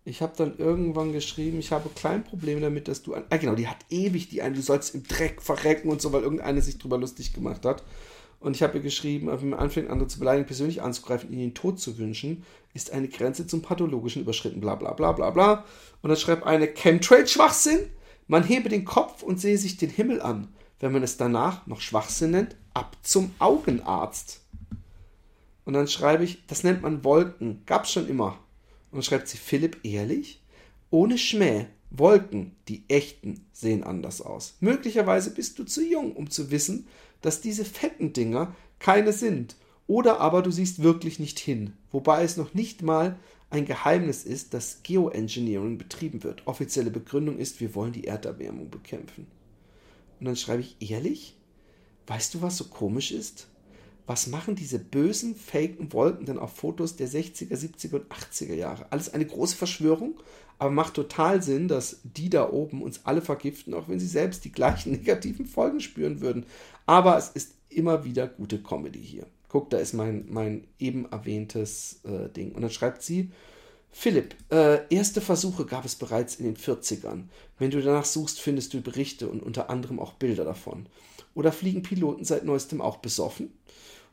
ich habe dann irgendwann geschrieben, ich habe klein Probleme damit, dass du. ah, genau, die hat ewig die eine, du sollst im Dreck verrecken und so, weil irgendeine sich drüber lustig gemacht hat. Und ich habe ihr geschrieben, wenn man anfängt, andere zu beleidigen, persönlich anzugreifen, ihnen den Tod zu wünschen, ist eine Grenze zum Pathologischen überschritten, bla bla bla bla bla. Und dann schreibt eine Chemtrail-Schwachsinn. Man hebe den Kopf und sehe sich den Himmel an. Wenn man es danach noch Schwachsinn nennt, ab zum Augenarzt. Und dann schreibe ich, das nennt man Wolken. Gab's schon immer. Und dann schreibt sie, Philipp, ehrlich? Ohne Schmäh. Wolken, die echten, sehen anders aus. Möglicherweise bist du zu jung, um zu wissen, dass diese fetten Dinger keine sind. Oder aber du siehst wirklich nicht hin. Wobei es noch nicht mal ein Geheimnis ist, dass Geoengineering betrieben wird. Offizielle Begründung ist, wir wollen die Erderwärmung bekämpfen. Und dann schreibe ich, ehrlich? Weißt du, was so komisch ist? Was machen diese bösen, faken Wolken denn auf Fotos der 60er, 70er und 80er Jahre? Alles eine große Verschwörung, aber macht total Sinn, dass die da oben uns alle vergiften, auch wenn sie selbst die gleichen negativen Folgen spüren würden. Aber es ist immer wieder gute Comedy hier. Guck, da ist mein, mein eben erwähntes äh, Ding. Und dann schreibt sie, Philipp, äh, erste Versuche gab es bereits in den 40ern. Wenn du danach suchst, findest du Berichte und unter anderem auch Bilder davon. Oder fliegen Piloten seit neuestem auch besoffen?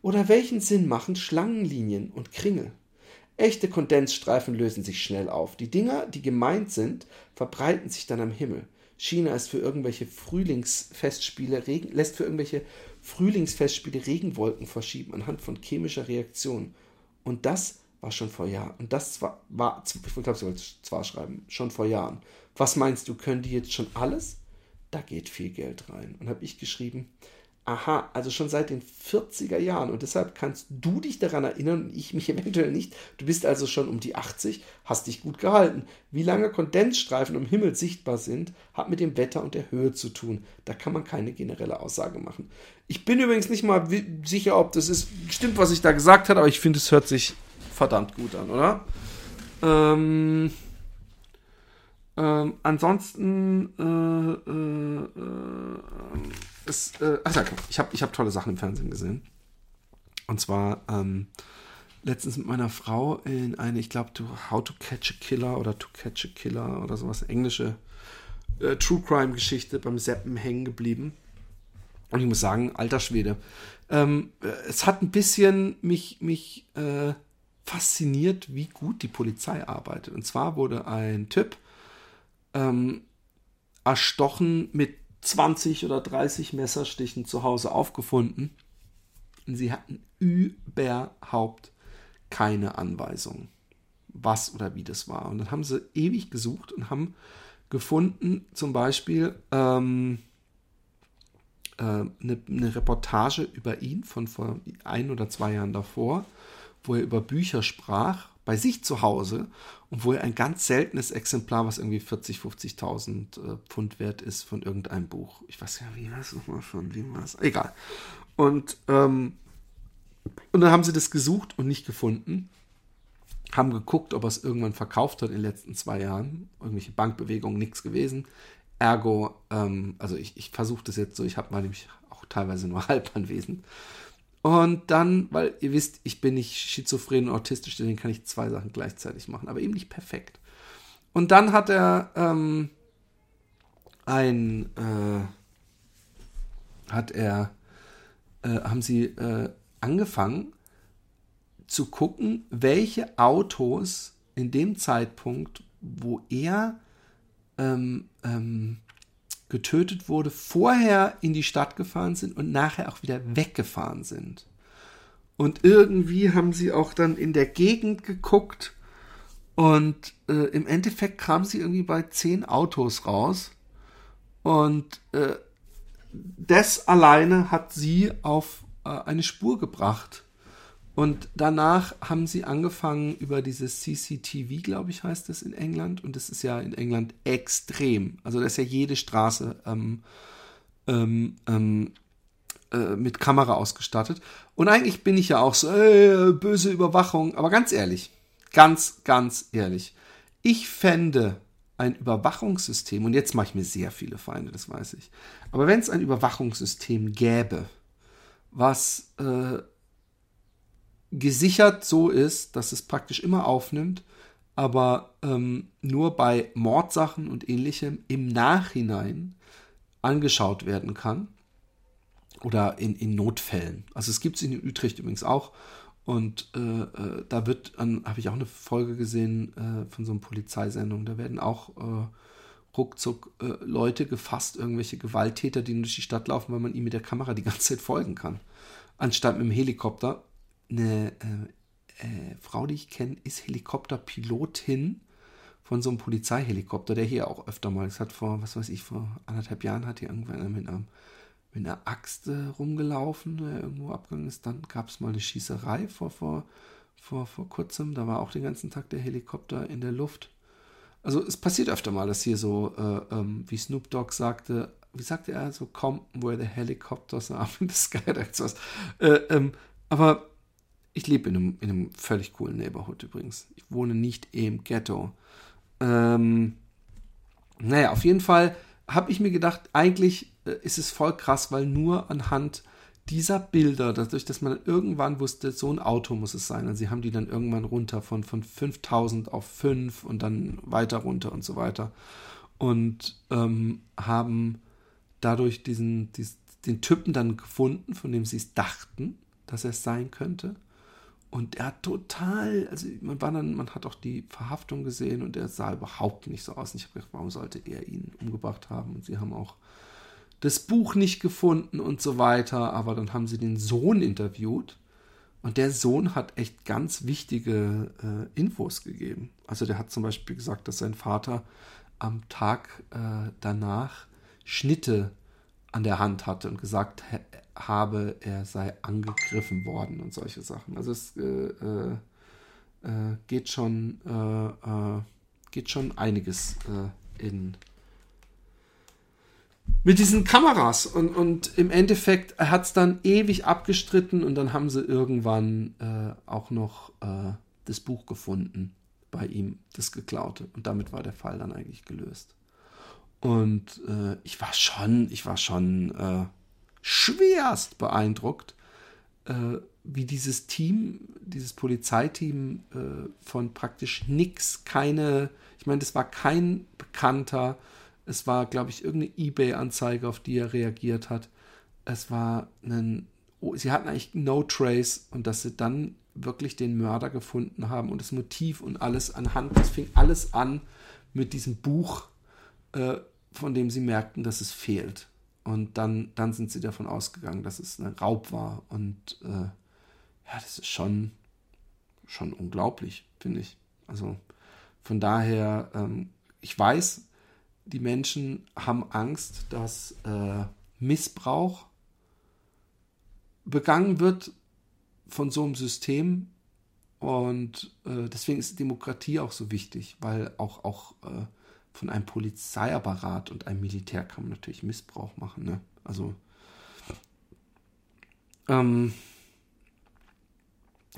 Oder welchen Sinn machen Schlangenlinien und Kringel? Echte Kondensstreifen lösen sich schnell auf. Die Dinger, die gemeint sind, verbreiten sich dann am Himmel. China ist für irgendwelche Frühlingsfestspiele, Regen, lässt für irgendwelche Frühlingsfestspiele Regenwolken verschieben anhand von chemischer Reaktion. Und das war schon vor Jahren. Und das war, war ich glaube, sie wollte zwar schreiben, schon vor Jahren. Was meinst du, können die jetzt schon alles? Da geht viel Geld rein. Und habe ich geschrieben, Aha, also schon seit den 40er Jahren und deshalb kannst du dich daran erinnern und ich mich eventuell nicht. Du bist also schon um die 80, hast dich gut gehalten. Wie lange Kondensstreifen am Himmel sichtbar sind, hat mit dem Wetter und der Höhe zu tun. Da kann man keine generelle Aussage machen. Ich bin übrigens nicht mal sicher, ob das ist, stimmt, was ich da gesagt habe, aber ich finde, es hört sich verdammt gut an, oder? Ähm, ähm, ansonsten äh, äh, äh, es, äh, ach ja, ich habe ich hab tolle Sachen im Fernsehen gesehen. Und zwar ähm, letztens mit meiner Frau in eine, ich glaube, How to Catch a Killer oder To Catch a Killer oder sowas, englische äh, True Crime Geschichte beim Seppen hängen geblieben. Und ich muss sagen, alter Schwede. Ähm, äh, es hat ein bisschen mich, mich äh, fasziniert, wie gut die Polizei arbeitet. Und zwar wurde ein Typ ähm, erstochen mit 20 oder 30 Messerstichen zu Hause aufgefunden. Und sie hatten überhaupt keine Anweisung, was oder wie das war. Und dann haben sie ewig gesucht und haben gefunden, zum Beispiel ähm, äh, eine, eine Reportage über ihn von vor ein oder zwei Jahren davor, wo er über Bücher sprach bei sich zu Hause und wo er ein ganz seltenes Exemplar, was irgendwie 40, 50.000 äh, Pfund wert ist, von irgendeinem Buch. Ich weiß ja, wie war es nochmal von wem war es? Egal. Und, ähm, und dann haben sie das gesucht und nicht gefunden. Haben geguckt, ob er es irgendwann verkauft hat in den letzten zwei Jahren. Irgendwelche Bankbewegungen, nichts gewesen. Ergo, ähm, also ich, ich versuche das jetzt so, ich habe mal nämlich auch teilweise nur halb anwesend. Und dann, weil ihr wisst, ich bin nicht schizophren und autistisch, deswegen kann ich zwei Sachen gleichzeitig machen, aber eben nicht perfekt. Und dann hat er ähm, ein, äh, hat er, äh, haben sie äh, angefangen zu gucken, welche Autos in dem Zeitpunkt, wo er ähm, ähm, getötet wurde, vorher in die Stadt gefahren sind und nachher auch wieder weggefahren sind. Und irgendwie haben sie auch dann in der Gegend geguckt und äh, im Endeffekt kamen sie irgendwie bei zehn Autos raus. Und äh, das alleine hat sie auf äh, eine Spur gebracht. Und danach haben sie angefangen über dieses CCTV, glaube ich, heißt es in England. Und das ist ja in England extrem. Also da ist ja jede Straße ähm, ähm, ähm, äh, mit Kamera ausgestattet. Und eigentlich bin ich ja auch so, äh, böse Überwachung. Aber ganz ehrlich, ganz, ganz ehrlich. Ich fände ein Überwachungssystem, und jetzt mache ich mir sehr viele Feinde, das weiß ich. Aber wenn es ein Überwachungssystem gäbe, was äh, gesichert so ist, dass es praktisch immer aufnimmt, aber ähm, nur bei Mordsachen und ähnlichem im Nachhinein angeschaut werden kann. Oder in, in Notfällen. Also es gibt es in Utrecht übrigens auch. Und äh, äh, da wird, habe ich auch eine Folge gesehen äh, von so einer Polizeisendung, da werden auch äh, ruckzuck äh, Leute gefasst, irgendwelche Gewalttäter, die durch die Stadt laufen, weil man ihnen mit der Kamera die ganze Zeit folgen kann. Anstatt mit dem Helikopter eine äh, äh, Frau, die ich kenne, ist Helikopterpilotin von so einem Polizeihelikopter, der hier auch öfter mal, das hat vor, was weiß ich, vor anderthalb Jahren hat hier irgendwann mit, einem, mit einer Axt äh, rumgelaufen, der irgendwo abgegangen ist. Dann gab es mal eine Schießerei vor, vor, vor, vor kurzem, da war auch den ganzen Tag der Helikopter in der Luft. Also es passiert öfter mal, dass hier so, äh, ähm, wie Snoop Dogg sagte, wie sagte er, so come where the helicopters are in the sky, was. Äh, ähm, aber ich lebe in einem, in einem völlig coolen Neighborhood übrigens. Ich wohne nicht im Ghetto. Ähm, naja, auf jeden Fall habe ich mir gedacht, eigentlich äh, ist es voll krass, weil nur anhand dieser Bilder, dadurch, dass man irgendwann wusste, so ein Auto muss es sein. Also sie haben die dann irgendwann runter von, von 5000 auf 5 und dann weiter runter und so weiter. Und ähm, haben dadurch diesen, diesen, den Typen dann gefunden, von dem sie es dachten, dass er es sein könnte. Und er hat total, also man war dann, man hat auch die Verhaftung gesehen und er sah überhaupt nicht so aus. Und ich habe gedacht, warum sollte er ihn umgebracht haben? Und sie haben auch das Buch nicht gefunden und so weiter. Aber dann haben sie den Sohn interviewt und der Sohn hat echt ganz wichtige äh, Infos gegeben. Also der hat zum Beispiel gesagt, dass sein Vater am Tag äh, danach Schnitte an der Hand hatte und gesagt habe, er sei angegriffen worden und solche Sachen. Also es äh, äh, äh geht schon äh, äh, geht schon einiges in mit diesen Kameras und, und im Endeffekt hat es dann ewig abgestritten und dann haben sie irgendwann auch noch das Buch gefunden bei ihm, das geklaute und damit war der Fall dann eigentlich gelöst. Und äh, ich war schon, ich war schon äh, schwerst beeindruckt, äh, wie dieses Team, dieses Polizeiteam äh, von praktisch nix, keine, ich meine, das war kein Bekannter, es war, glaube ich, irgendeine Ebay-Anzeige, auf die er reagiert hat. Es war ein, oh, sie hatten eigentlich No Trace und dass sie dann wirklich den Mörder gefunden haben und das Motiv und alles anhand, das fing alles an mit diesem Buch, äh, von dem sie merkten, dass es fehlt. Und dann, dann sind sie davon ausgegangen, dass es ein Raub war. Und äh, ja, das ist schon, schon unglaublich, finde ich. Also von daher, ähm, ich weiß, die Menschen haben Angst, dass äh, Missbrauch begangen wird von so einem System. Und äh, deswegen ist Demokratie auch so wichtig, weil auch, auch äh, von einem Polizeiapparat und einem Militär kann man natürlich Missbrauch machen. Ne? Also, ähm,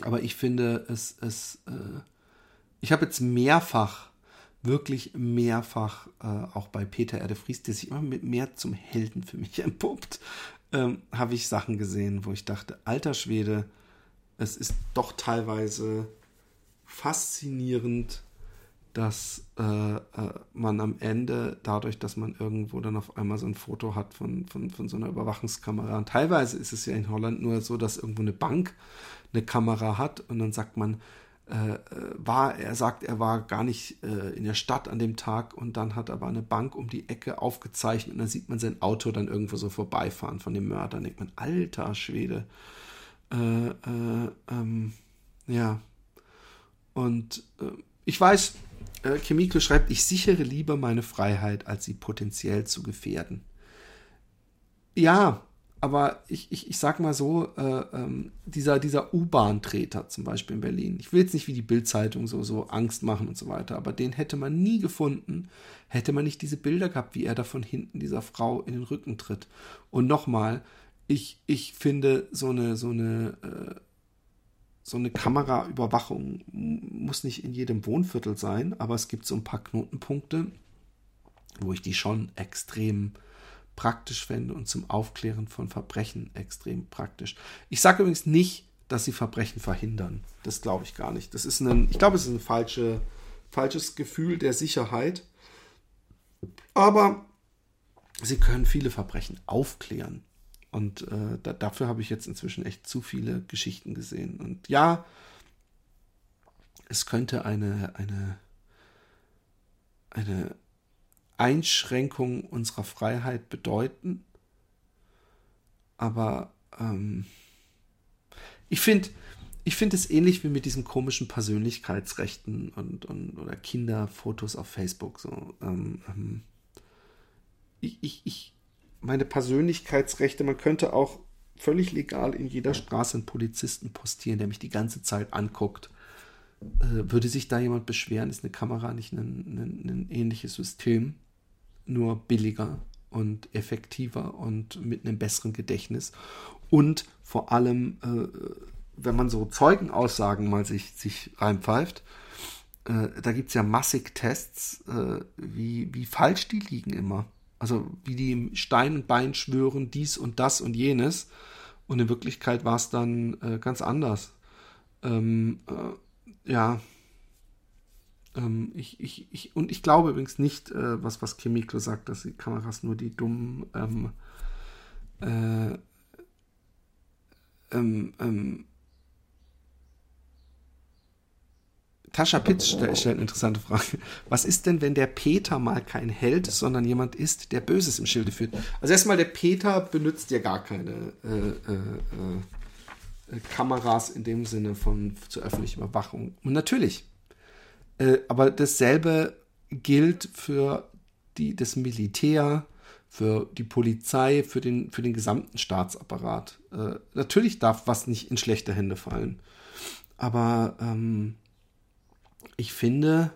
aber ich finde, es, es äh, ich habe jetzt mehrfach, wirklich mehrfach, äh, auch bei Peter Erdefries, der sich immer mehr zum Helden für mich entpuppt, ähm, habe ich Sachen gesehen, wo ich dachte, alter Schwede, es ist doch teilweise faszinierend, dass äh, äh, man am Ende, dadurch, dass man irgendwo dann auf einmal so ein Foto hat von, von, von so einer Überwachungskamera, und teilweise ist es ja in Holland nur so, dass irgendwo eine Bank eine Kamera hat und dann sagt man, äh, äh, war, er sagt, er war gar nicht äh, in der Stadt an dem Tag und dann hat aber eine Bank um die Ecke aufgezeichnet und dann sieht man sein Auto dann irgendwo so vorbeifahren von dem Mörder. Dann denkt man, alter Schwede. Äh, äh, ähm, ja. Und ich weiß, äh, Chemiko schreibt, ich sichere lieber meine Freiheit, als sie potenziell zu gefährden. Ja, aber ich, ich, ich sag mal so, äh, ähm, dieser, dieser U-Bahn-Treter zum Beispiel in Berlin, ich will jetzt nicht wie die Bild-Zeitung so, so Angst machen und so weiter, aber den hätte man nie gefunden, hätte man nicht diese Bilder gehabt, wie er da von hinten dieser Frau in den Rücken tritt. Und nochmal, ich, ich finde so eine, so eine äh, so eine Kameraüberwachung muss nicht in jedem Wohnviertel sein, aber es gibt so ein paar Knotenpunkte, wo ich die schon extrem praktisch fände und zum Aufklären von Verbrechen extrem praktisch. Ich sage übrigens nicht, dass sie Verbrechen verhindern. Das glaube ich gar nicht. Das ist ein, ich glaube, es ist ein falsche, falsches Gefühl der Sicherheit. Aber sie können viele Verbrechen aufklären. Und äh, da, dafür habe ich jetzt inzwischen echt zu viele Geschichten gesehen. Und ja, es könnte eine, eine, eine Einschränkung unserer Freiheit bedeuten. Aber ähm, ich finde, ich finde es ähnlich wie mit diesen komischen Persönlichkeitsrechten und, und oder Kinderfotos auf Facebook. So, ähm, ähm, ich, ich, ich, meine Persönlichkeitsrechte, man könnte auch völlig legal in jeder Straße einen Polizisten postieren, der mich die ganze Zeit anguckt. Äh, würde sich da jemand beschweren, ist eine Kamera nicht ein, ein, ein ähnliches System, nur billiger und effektiver und mit einem besseren Gedächtnis. Und vor allem, äh, wenn man so Zeugenaussagen mal sich, sich reinpfeift, äh, da gibt es ja massig Tests, äh, wie, wie falsch die liegen immer. Also wie die im Stein und Bein schwören, dies und das und jenes. Und in Wirklichkeit war es dann äh, ganz anders. Ähm, äh, ja. Ähm, ich, ich, ich, und ich glaube übrigens nicht, äh, was, was Kimiko sagt, dass die Kameras nur die dummen ähm, äh, ähm, ähm, Tascha Pitz stellt eine interessante Frage. Was ist denn, wenn der Peter mal kein Held, sondern jemand ist, der Böses im Schilde führt? Also erstmal, der Peter benutzt ja gar keine äh, äh, äh, Kameras in dem Sinne von zur öffentlichen Überwachung. Und natürlich. Äh, aber dasselbe gilt für die, das Militär, für die Polizei, für den, für den gesamten Staatsapparat. Äh, natürlich darf was nicht in schlechte Hände fallen. Aber ähm, ich finde,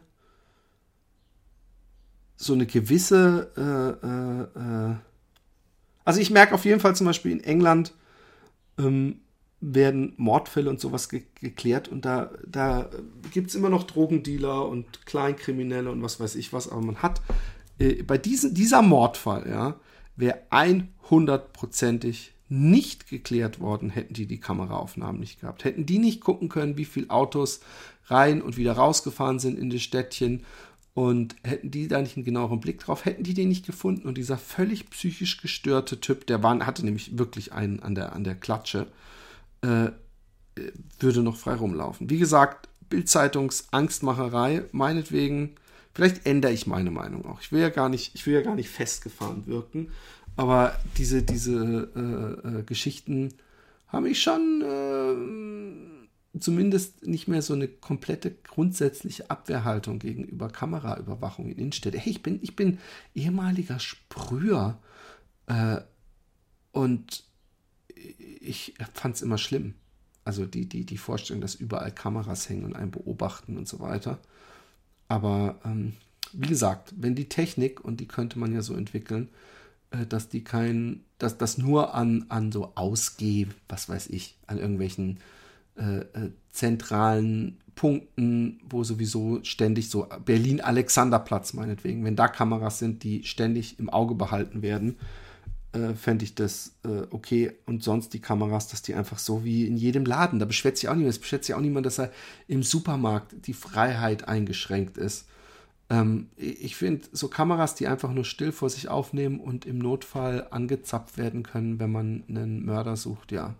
so eine gewisse, äh, äh, äh, also ich merke auf jeden Fall zum Beispiel in England ähm, werden Mordfälle und sowas ge geklärt und da, da gibt es immer noch Drogendealer und Kleinkriminelle und was weiß ich was, aber man hat äh, bei diesen, dieser Mordfall, ja, wäre 100%ig nicht geklärt worden, hätten die die Kameraaufnahmen nicht gehabt. Hätten die nicht gucken können, wie viele Autos rein und wieder rausgefahren sind in das Städtchen und hätten die da nicht einen genaueren Blick drauf, hätten die den nicht gefunden. Und dieser völlig psychisch gestörte Typ, der war, hatte nämlich wirklich einen an der, an der Klatsche, äh, würde noch frei rumlaufen. Wie gesagt, Bildzeitungs Angstmacherei, meinetwegen, vielleicht ändere ich meine Meinung auch. Ich will ja gar nicht, ich will ja gar nicht festgefahren wirken. Aber diese, diese äh, äh, Geschichten haben mich schon äh, zumindest nicht mehr so eine komplette grundsätzliche Abwehrhaltung gegenüber Kameraüberwachung in Innenstädten. Hey, ich bin, ich bin ehemaliger Sprüher äh, und ich fand es immer schlimm. Also die, die, die Vorstellung, dass überall Kameras hängen und einen beobachten und so weiter. Aber ähm, wie gesagt, wenn die Technik, und die könnte man ja so entwickeln, äh, dass die kein, dass das nur an, an so Ausgeh, was weiß ich, an irgendwelchen äh, äh, zentralen Punkten, wo sowieso ständig so Berlin-Alexanderplatz meinetwegen, wenn da Kameras sind, die ständig im Auge behalten werden, äh, fände ich das äh, okay. Und sonst die Kameras, dass die einfach so wie in jedem Laden, da beschwert sich auch niemand, es beschwert sich auch niemand, dass er im Supermarkt die Freiheit eingeschränkt ist. Ähm, ich finde, so Kameras, die einfach nur still vor sich aufnehmen und im Notfall angezapft werden können, wenn man einen Mörder sucht, ja.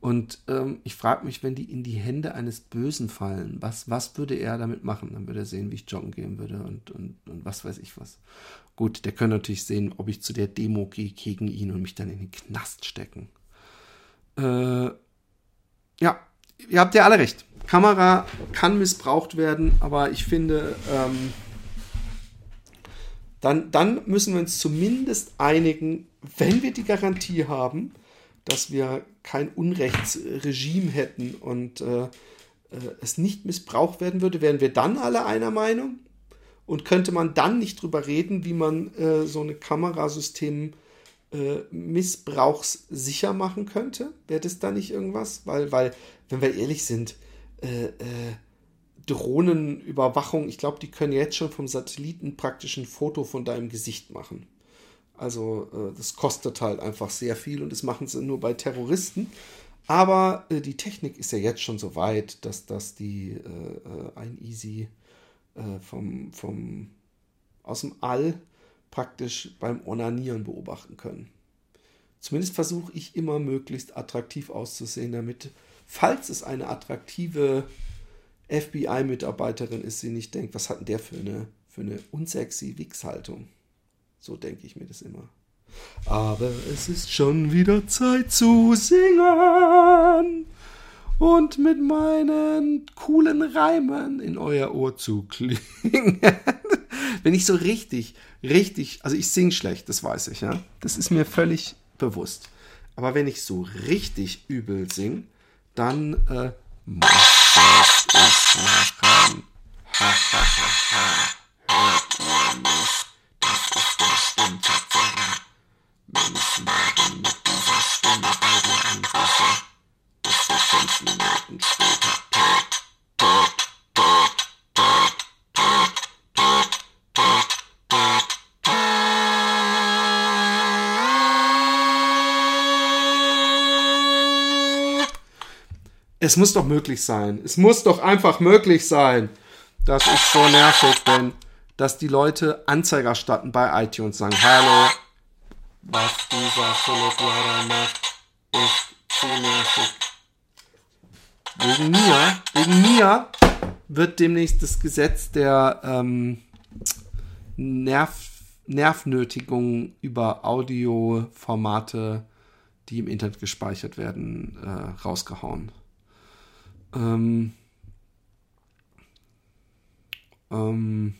Und ähm, ich frage mich, wenn die in die Hände eines Bösen fallen, was, was würde er damit machen? Dann würde er sehen, wie ich joggen gehen würde und, und, und was weiß ich was. Gut, der könnte natürlich sehen, ob ich zu der Demo gehe gegen ihn und mich dann in den Knast stecken. Äh, ja, ihr habt ja alle recht. Kamera kann missbraucht werden, aber ich finde, ähm, dann, dann müssen wir uns zumindest einigen, wenn wir die Garantie haben, dass wir kein Unrechtsregime hätten und äh, äh, es nicht missbraucht werden würde, wären wir dann alle einer Meinung? Und könnte man dann nicht drüber reden, wie man äh, so ein Kamerasystem äh, missbrauchssicher machen könnte? Wäre das da nicht irgendwas? Weil, weil, wenn wir ehrlich sind, äh, äh, Drohnenüberwachung, ich glaube, die können jetzt schon vom Satelliten praktisch ein Foto von deinem Gesicht machen. Also äh, das kostet halt einfach sehr viel und das machen sie nur bei Terroristen. Aber äh, die Technik ist ja jetzt schon so weit, dass das die äh, ein Easy vom, vom, aus dem All praktisch beim Onanieren beobachten können. Zumindest versuche ich immer möglichst attraktiv auszusehen, damit falls es eine attraktive FBI-Mitarbeiterin ist, sie nicht denkt, was hat denn der für eine, für eine unsexy Wichshaltung. So denke ich mir das immer. Aber es ist schon wieder Zeit zu singen. und mit meinen coolen Reimen in euer Ohr zu klingen. Wenn ich so richtig, richtig, also ich sing schlecht, das weiß ich, ja. Das ist mir völlig bewusst. Aber wenn ich so richtig übel sing, dann äh, muss das ich machen. Ha, ha, ha, ha. Hört ihr nicht? Ich morgen mit dieser Stimme bei dir anrufe, bist du fünf Minuten später tot, tot, tot, tot, tot, tot, tot, tot. Es muss doch möglich sein. Es muss doch einfach möglich sein, dass ich so nervig bin, dass die Leute Anzeiger starten bei iTunes sagen, hallo, was dieser Philipp leider macht, ist zu nervig. Wegen mir, wegen mir wird demnächst das Gesetz der ähm, Nerv, Nervnötigung über Audioformate, die im Internet gespeichert werden, äh, rausgehauen. Ähm, ähm,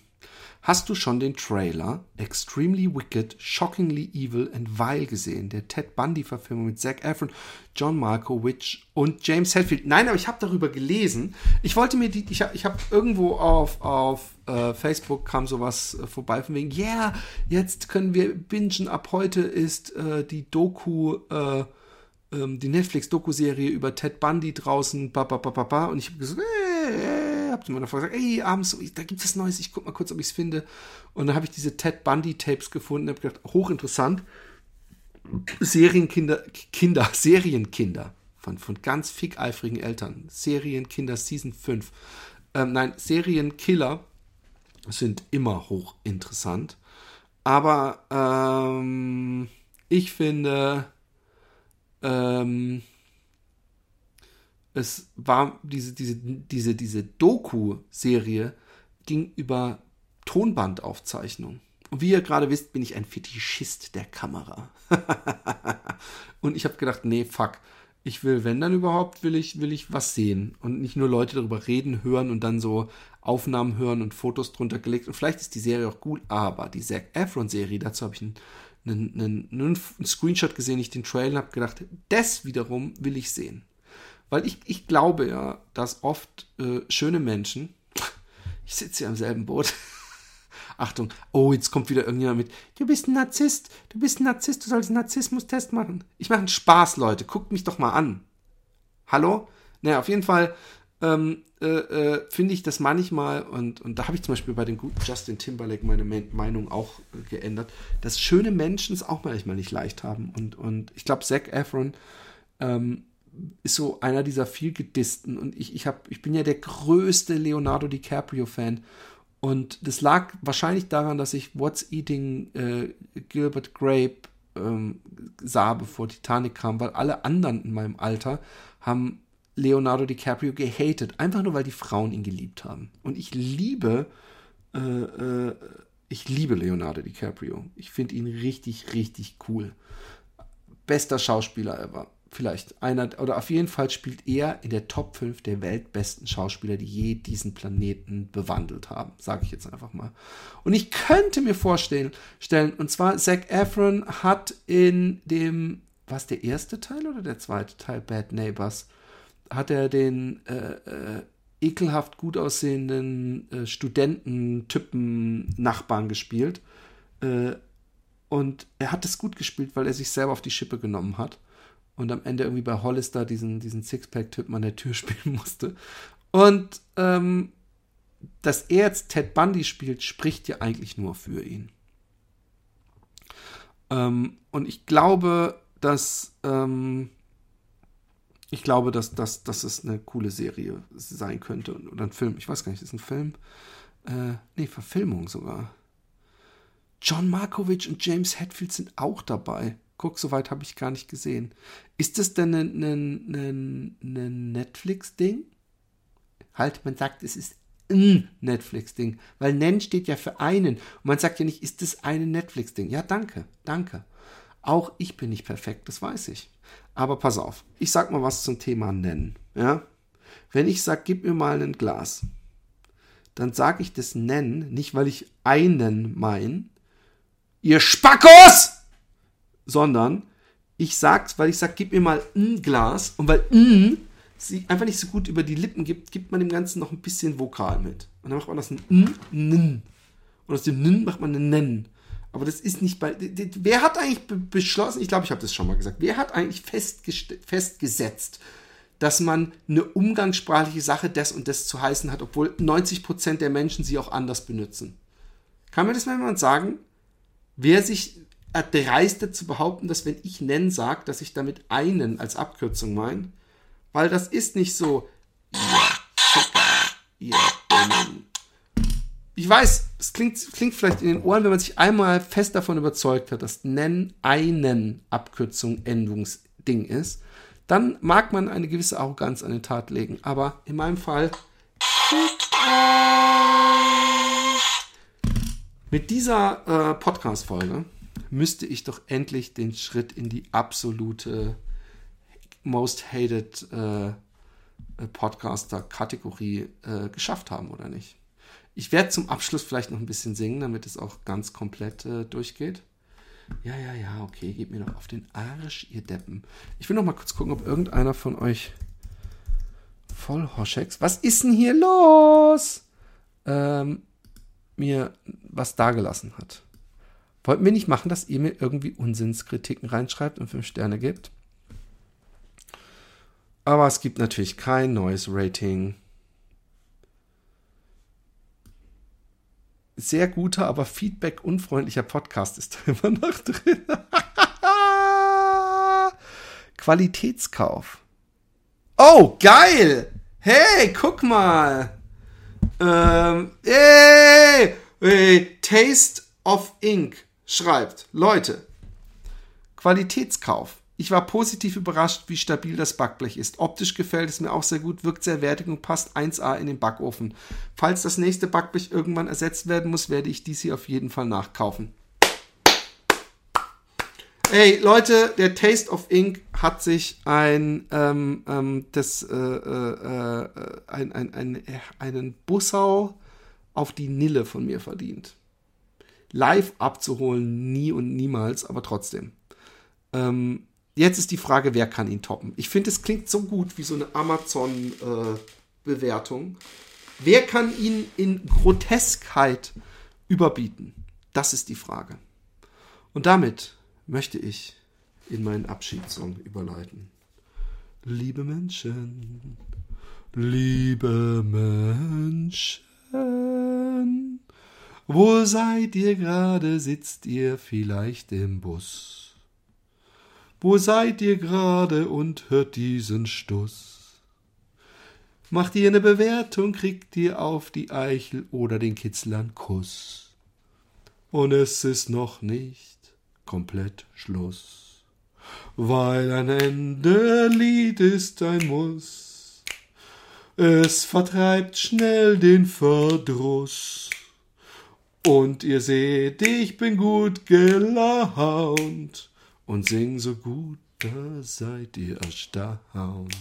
Hast du schon den Trailer Extremely Wicked, Shockingly Evil and Vile gesehen? Der Ted Bundy-Verfilmung mit Zac Efron, John Malkovich und James Hetfield. Nein, aber ich habe darüber gelesen. Ich wollte mir die, ich habe ich hab irgendwo auf, auf äh, Facebook kam sowas äh, vorbei von wegen, yeah, jetzt können wir bingen. Ab heute ist äh, die Doku, äh, ähm, die Netflix-Doku-Serie über Ted Bundy draußen, ba, ba, ba, ba, ba. Und ich habe gesagt, äh, hab zu meiner Frau gesagt, ey, abends, da gibt es Neues, ich guck mal kurz, ob ich es finde. Und dann habe ich diese Ted Bundy Tapes gefunden und habe gedacht, hochinteressant. Serienkinder, Kinder, Serienkinder von, von ganz fickeifrigen Eltern. Serienkinder Season 5. Ähm, nein, Serienkiller sind immer hochinteressant. Aber ähm, ich finde, ähm, es war diese, diese, diese, diese Doku-Serie ging über Tonbandaufzeichnung. Und wie ihr gerade wisst, bin ich ein Fetischist der Kamera. und ich habe gedacht, nee, fuck. Ich will, wenn dann überhaupt, will ich, will ich was sehen. Und nicht nur Leute darüber reden, hören und dann so Aufnahmen hören und Fotos drunter gelegt. Und vielleicht ist die Serie auch gut, aber die Zac Efron-Serie, dazu habe ich einen, einen, einen, einen Screenshot gesehen, ich den Trailer habe gedacht, das wiederum will ich sehen. Weil ich, ich glaube ja, dass oft äh, schöne Menschen, ich sitze ja im selben Boot, Achtung, oh, jetzt kommt wieder irgendjemand mit, du bist ein Narzisst, du bist ein Narzisst, du sollst einen Narzissmus-Test machen. Ich mache einen Spaß, Leute, guckt mich doch mal an. Hallo? Naja, auf jeden Fall ähm, äh, äh, finde ich das manchmal, und, und da habe ich zum Beispiel bei dem guten Justin Timberlake meine Meinung auch äh, geändert, dass schöne Menschen es auch manchmal nicht leicht haben. Und, und ich glaube, Zac Efron ähm, ist so einer dieser vielgedissten und ich, ich, hab, ich bin ja der größte Leonardo DiCaprio-Fan und das lag wahrscheinlich daran, dass ich What's Eating äh, Gilbert Grape ähm, sah, bevor Titanic kam, weil alle anderen in meinem Alter haben Leonardo DiCaprio gehatet, einfach nur weil die Frauen ihn geliebt haben. Und ich liebe, äh, äh, ich liebe Leonardo DiCaprio. Ich finde ihn richtig, richtig cool. Bester Schauspieler ever vielleicht einer, oder auf jeden Fall spielt er in der Top 5 der weltbesten Schauspieler, die je diesen Planeten bewandelt haben, sage ich jetzt einfach mal. Und ich könnte mir vorstellen, stellen, und zwar Zac Efron hat in dem, was der erste Teil oder der zweite Teil Bad Neighbors, hat er den äh, äh, ekelhaft gut aussehenden äh, Studententypen Nachbarn gespielt. Äh, und er hat es gut gespielt, weil er sich selber auf die Schippe genommen hat und am Ende irgendwie bei Hollister diesen, diesen Sixpack-Typen an der Tür spielen musste. Und ähm, dass er jetzt Ted Bundy spielt, spricht ja eigentlich nur für ihn. Ähm, und ich glaube, dass ähm, ich glaube, dass, dass, dass es eine coole Serie sein könnte oder ein Film. Ich weiß gar nicht, ist ein Film? Äh, nee, Verfilmung sogar. John Markovich und James Hetfield sind auch dabei. Guck, soweit habe ich gar nicht gesehen. Ist das denn ein, ein, ein, ein Netflix-Ding? Halt, man sagt, es ist ein Netflix-Ding, weil Nen steht ja für einen. Und man sagt ja nicht, ist das ein Netflix-Ding? Ja, danke, danke. Auch ich bin nicht perfekt, das weiß ich. Aber pass auf, ich sag mal was zum Thema Nennen. ja, wenn ich sage, gib mir mal ein Glas, dann sage ich das nennen, nicht weil ich einen mein, ihr Spackos, sondern ich sag's, weil ich sag, gib mir mal ein Glas und weil ein sie einfach nicht so gut über die Lippen gibt, gibt man dem Ganzen noch ein bisschen Vokal mit. Und dann macht man das ein n. Und aus dem n macht man ein nen. Aber das ist nicht bei. Wer hat eigentlich beschlossen, ich glaube, ich habe das schon mal gesagt, wer hat eigentlich festgesetzt, dass man eine umgangssprachliche Sache das und das zu heißen hat, obwohl 90% der Menschen sie auch anders benutzen? Kann mir das mal jemand sagen? Wer sich erdreistet zu behaupten, dass wenn ich nennen sage, dass ich damit einen als Abkürzung meine? Weil das ist nicht so. Ich weiß, es klingt, klingt vielleicht in den Ohren, wenn man sich einmal fest davon überzeugt hat, dass Nennen einen Abkürzung Endungsding ist, dann mag man eine gewisse Arroganz an den Tat legen. Aber in meinem Fall. Mit dieser äh, Podcast-Folge müsste ich doch endlich den Schritt in die absolute Most Hated äh, Podcaster-Kategorie äh, geschafft haben, oder nicht? Ich werde zum Abschluss vielleicht noch ein bisschen singen, damit es auch ganz komplett äh, durchgeht. Ja, ja, ja, okay, gebt mir noch auf den Arsch, ihr Deppen. Ich will noch mal kurz gucken, ob irgendeiner von euch voll Hoscheks. Was ist denn hier los? Ähm, mir was dagelassen hat. Wollten wir nicht machen, dass ihr mir irgendwie Unsinnskritiken reinschreibt und 5 Sterne gibt? Aber es gibt natürlich kein neues Rating. Sehr guter, aber Feedback-unfreundlicher Podcast ist da immer noch drin. Qualitätskauf. Oh, geil! Hey, guck mal! Ähm, hey, hey, Taste of Ink schreibt, Leute, Qualitätskauf. Ich war positiv überrascht, wie stabil das Backblech ist. Optisch gefällt es mir auch sehr gut, wirkt sehr wertig und passt 1A in den Backofen. Falls das nächste Backblech irgendwann ersetzt werden muss, werde ich dies hier auf jeden Fall nachkaufen. Hey Leute, der Taste of Ink hat sich ein, ähm, ähm, das, äh, äh, äh ein, ein, ein, einen Bussau auf die Nille von mir verdient live abzuholen, nie und niemals, aber trotzdem. Ähm, jetzt ist die Frage, wer kann ihn toppen? Ich finde, es klingt so gut wie so eine Amazon-Bewertung. Äh, wer kann ihn in Groteskheit überbieten? Das ist die Frage. Und damit möchte ich in meinen Abschiedssong überleiten. Liebe Menschen, liebe Menschen. Wo seid ihr gerade, sitzt ihr vielleicht im Bus? Wo seid ihr gerade und hört diesen Stuss? Macht ihr eine Bewertung, kriegt ihr auf die Eichel oder den Kitzlern Kuss. Und es ist noch nicht komplett Schluss, weil ein Ende Lied ist ein Muss. Es vertreibt schnell den Verdruss. Und ihr seht, ich bin gut gelaunt und sing so gut, da seid ihr erstaunt.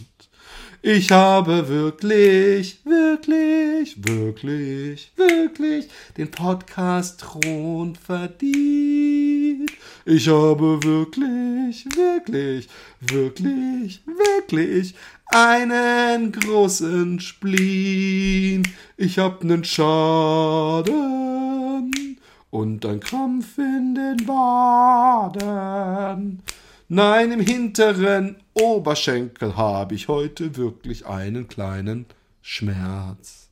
Ich habe wirklich, wirklich, wirklich, wirklich den Podcast Thron verdient. Ich habe wirklich, wirklich, wirklich, wirklich einen großen Spleen. Ich hab nen Schaden und ein Krampf in den Waden. Nein, im hinteren Oberschenkel habe ich heute wirklich einen kleinen Schmerz.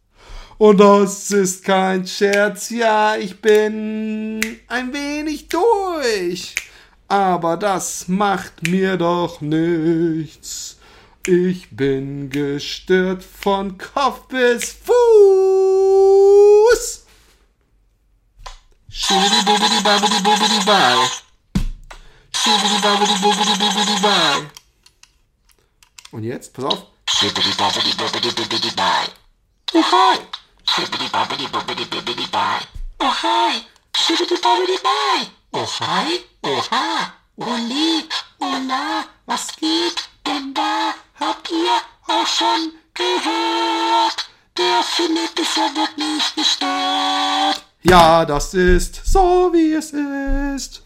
Und das ist kein Scherz, ja, ich bin ein wenig durch. Aber das macht mir doch nichts. Ich bin gestört von Kopf bis Fuß. Shibbity bibbity bobbity bibbity bye. Shibbity bobbity bibbity bibbity bye. Und jetzt, pass auf. Shibbity bobbity bibbity bibbity bye. Oh hi. Shibbity bobbity bibbity bibbity bye. Oh hi. Shibbity bobbity bye. Oh hi. Oh ha. Oh lieb. Oh la. Was geht denn da? Habt ihr auch schon gehört. Der Philipp ist ja wirklich gestört. Ja, das ist so, wie es ist.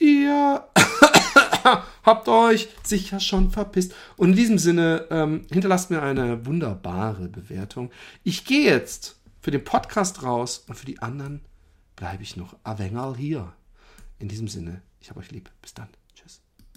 Ihr habt euch sicher schon verpisst. Und in diesem Sinne, ähm, hinterlasst mir eine wunderbare Bewertung. Ich gehe jetzt für den Podcast raus und für die anderen bleibe ich noch Avengal hier. In diesem Sinne, ich habe euch lieb. Bis dann.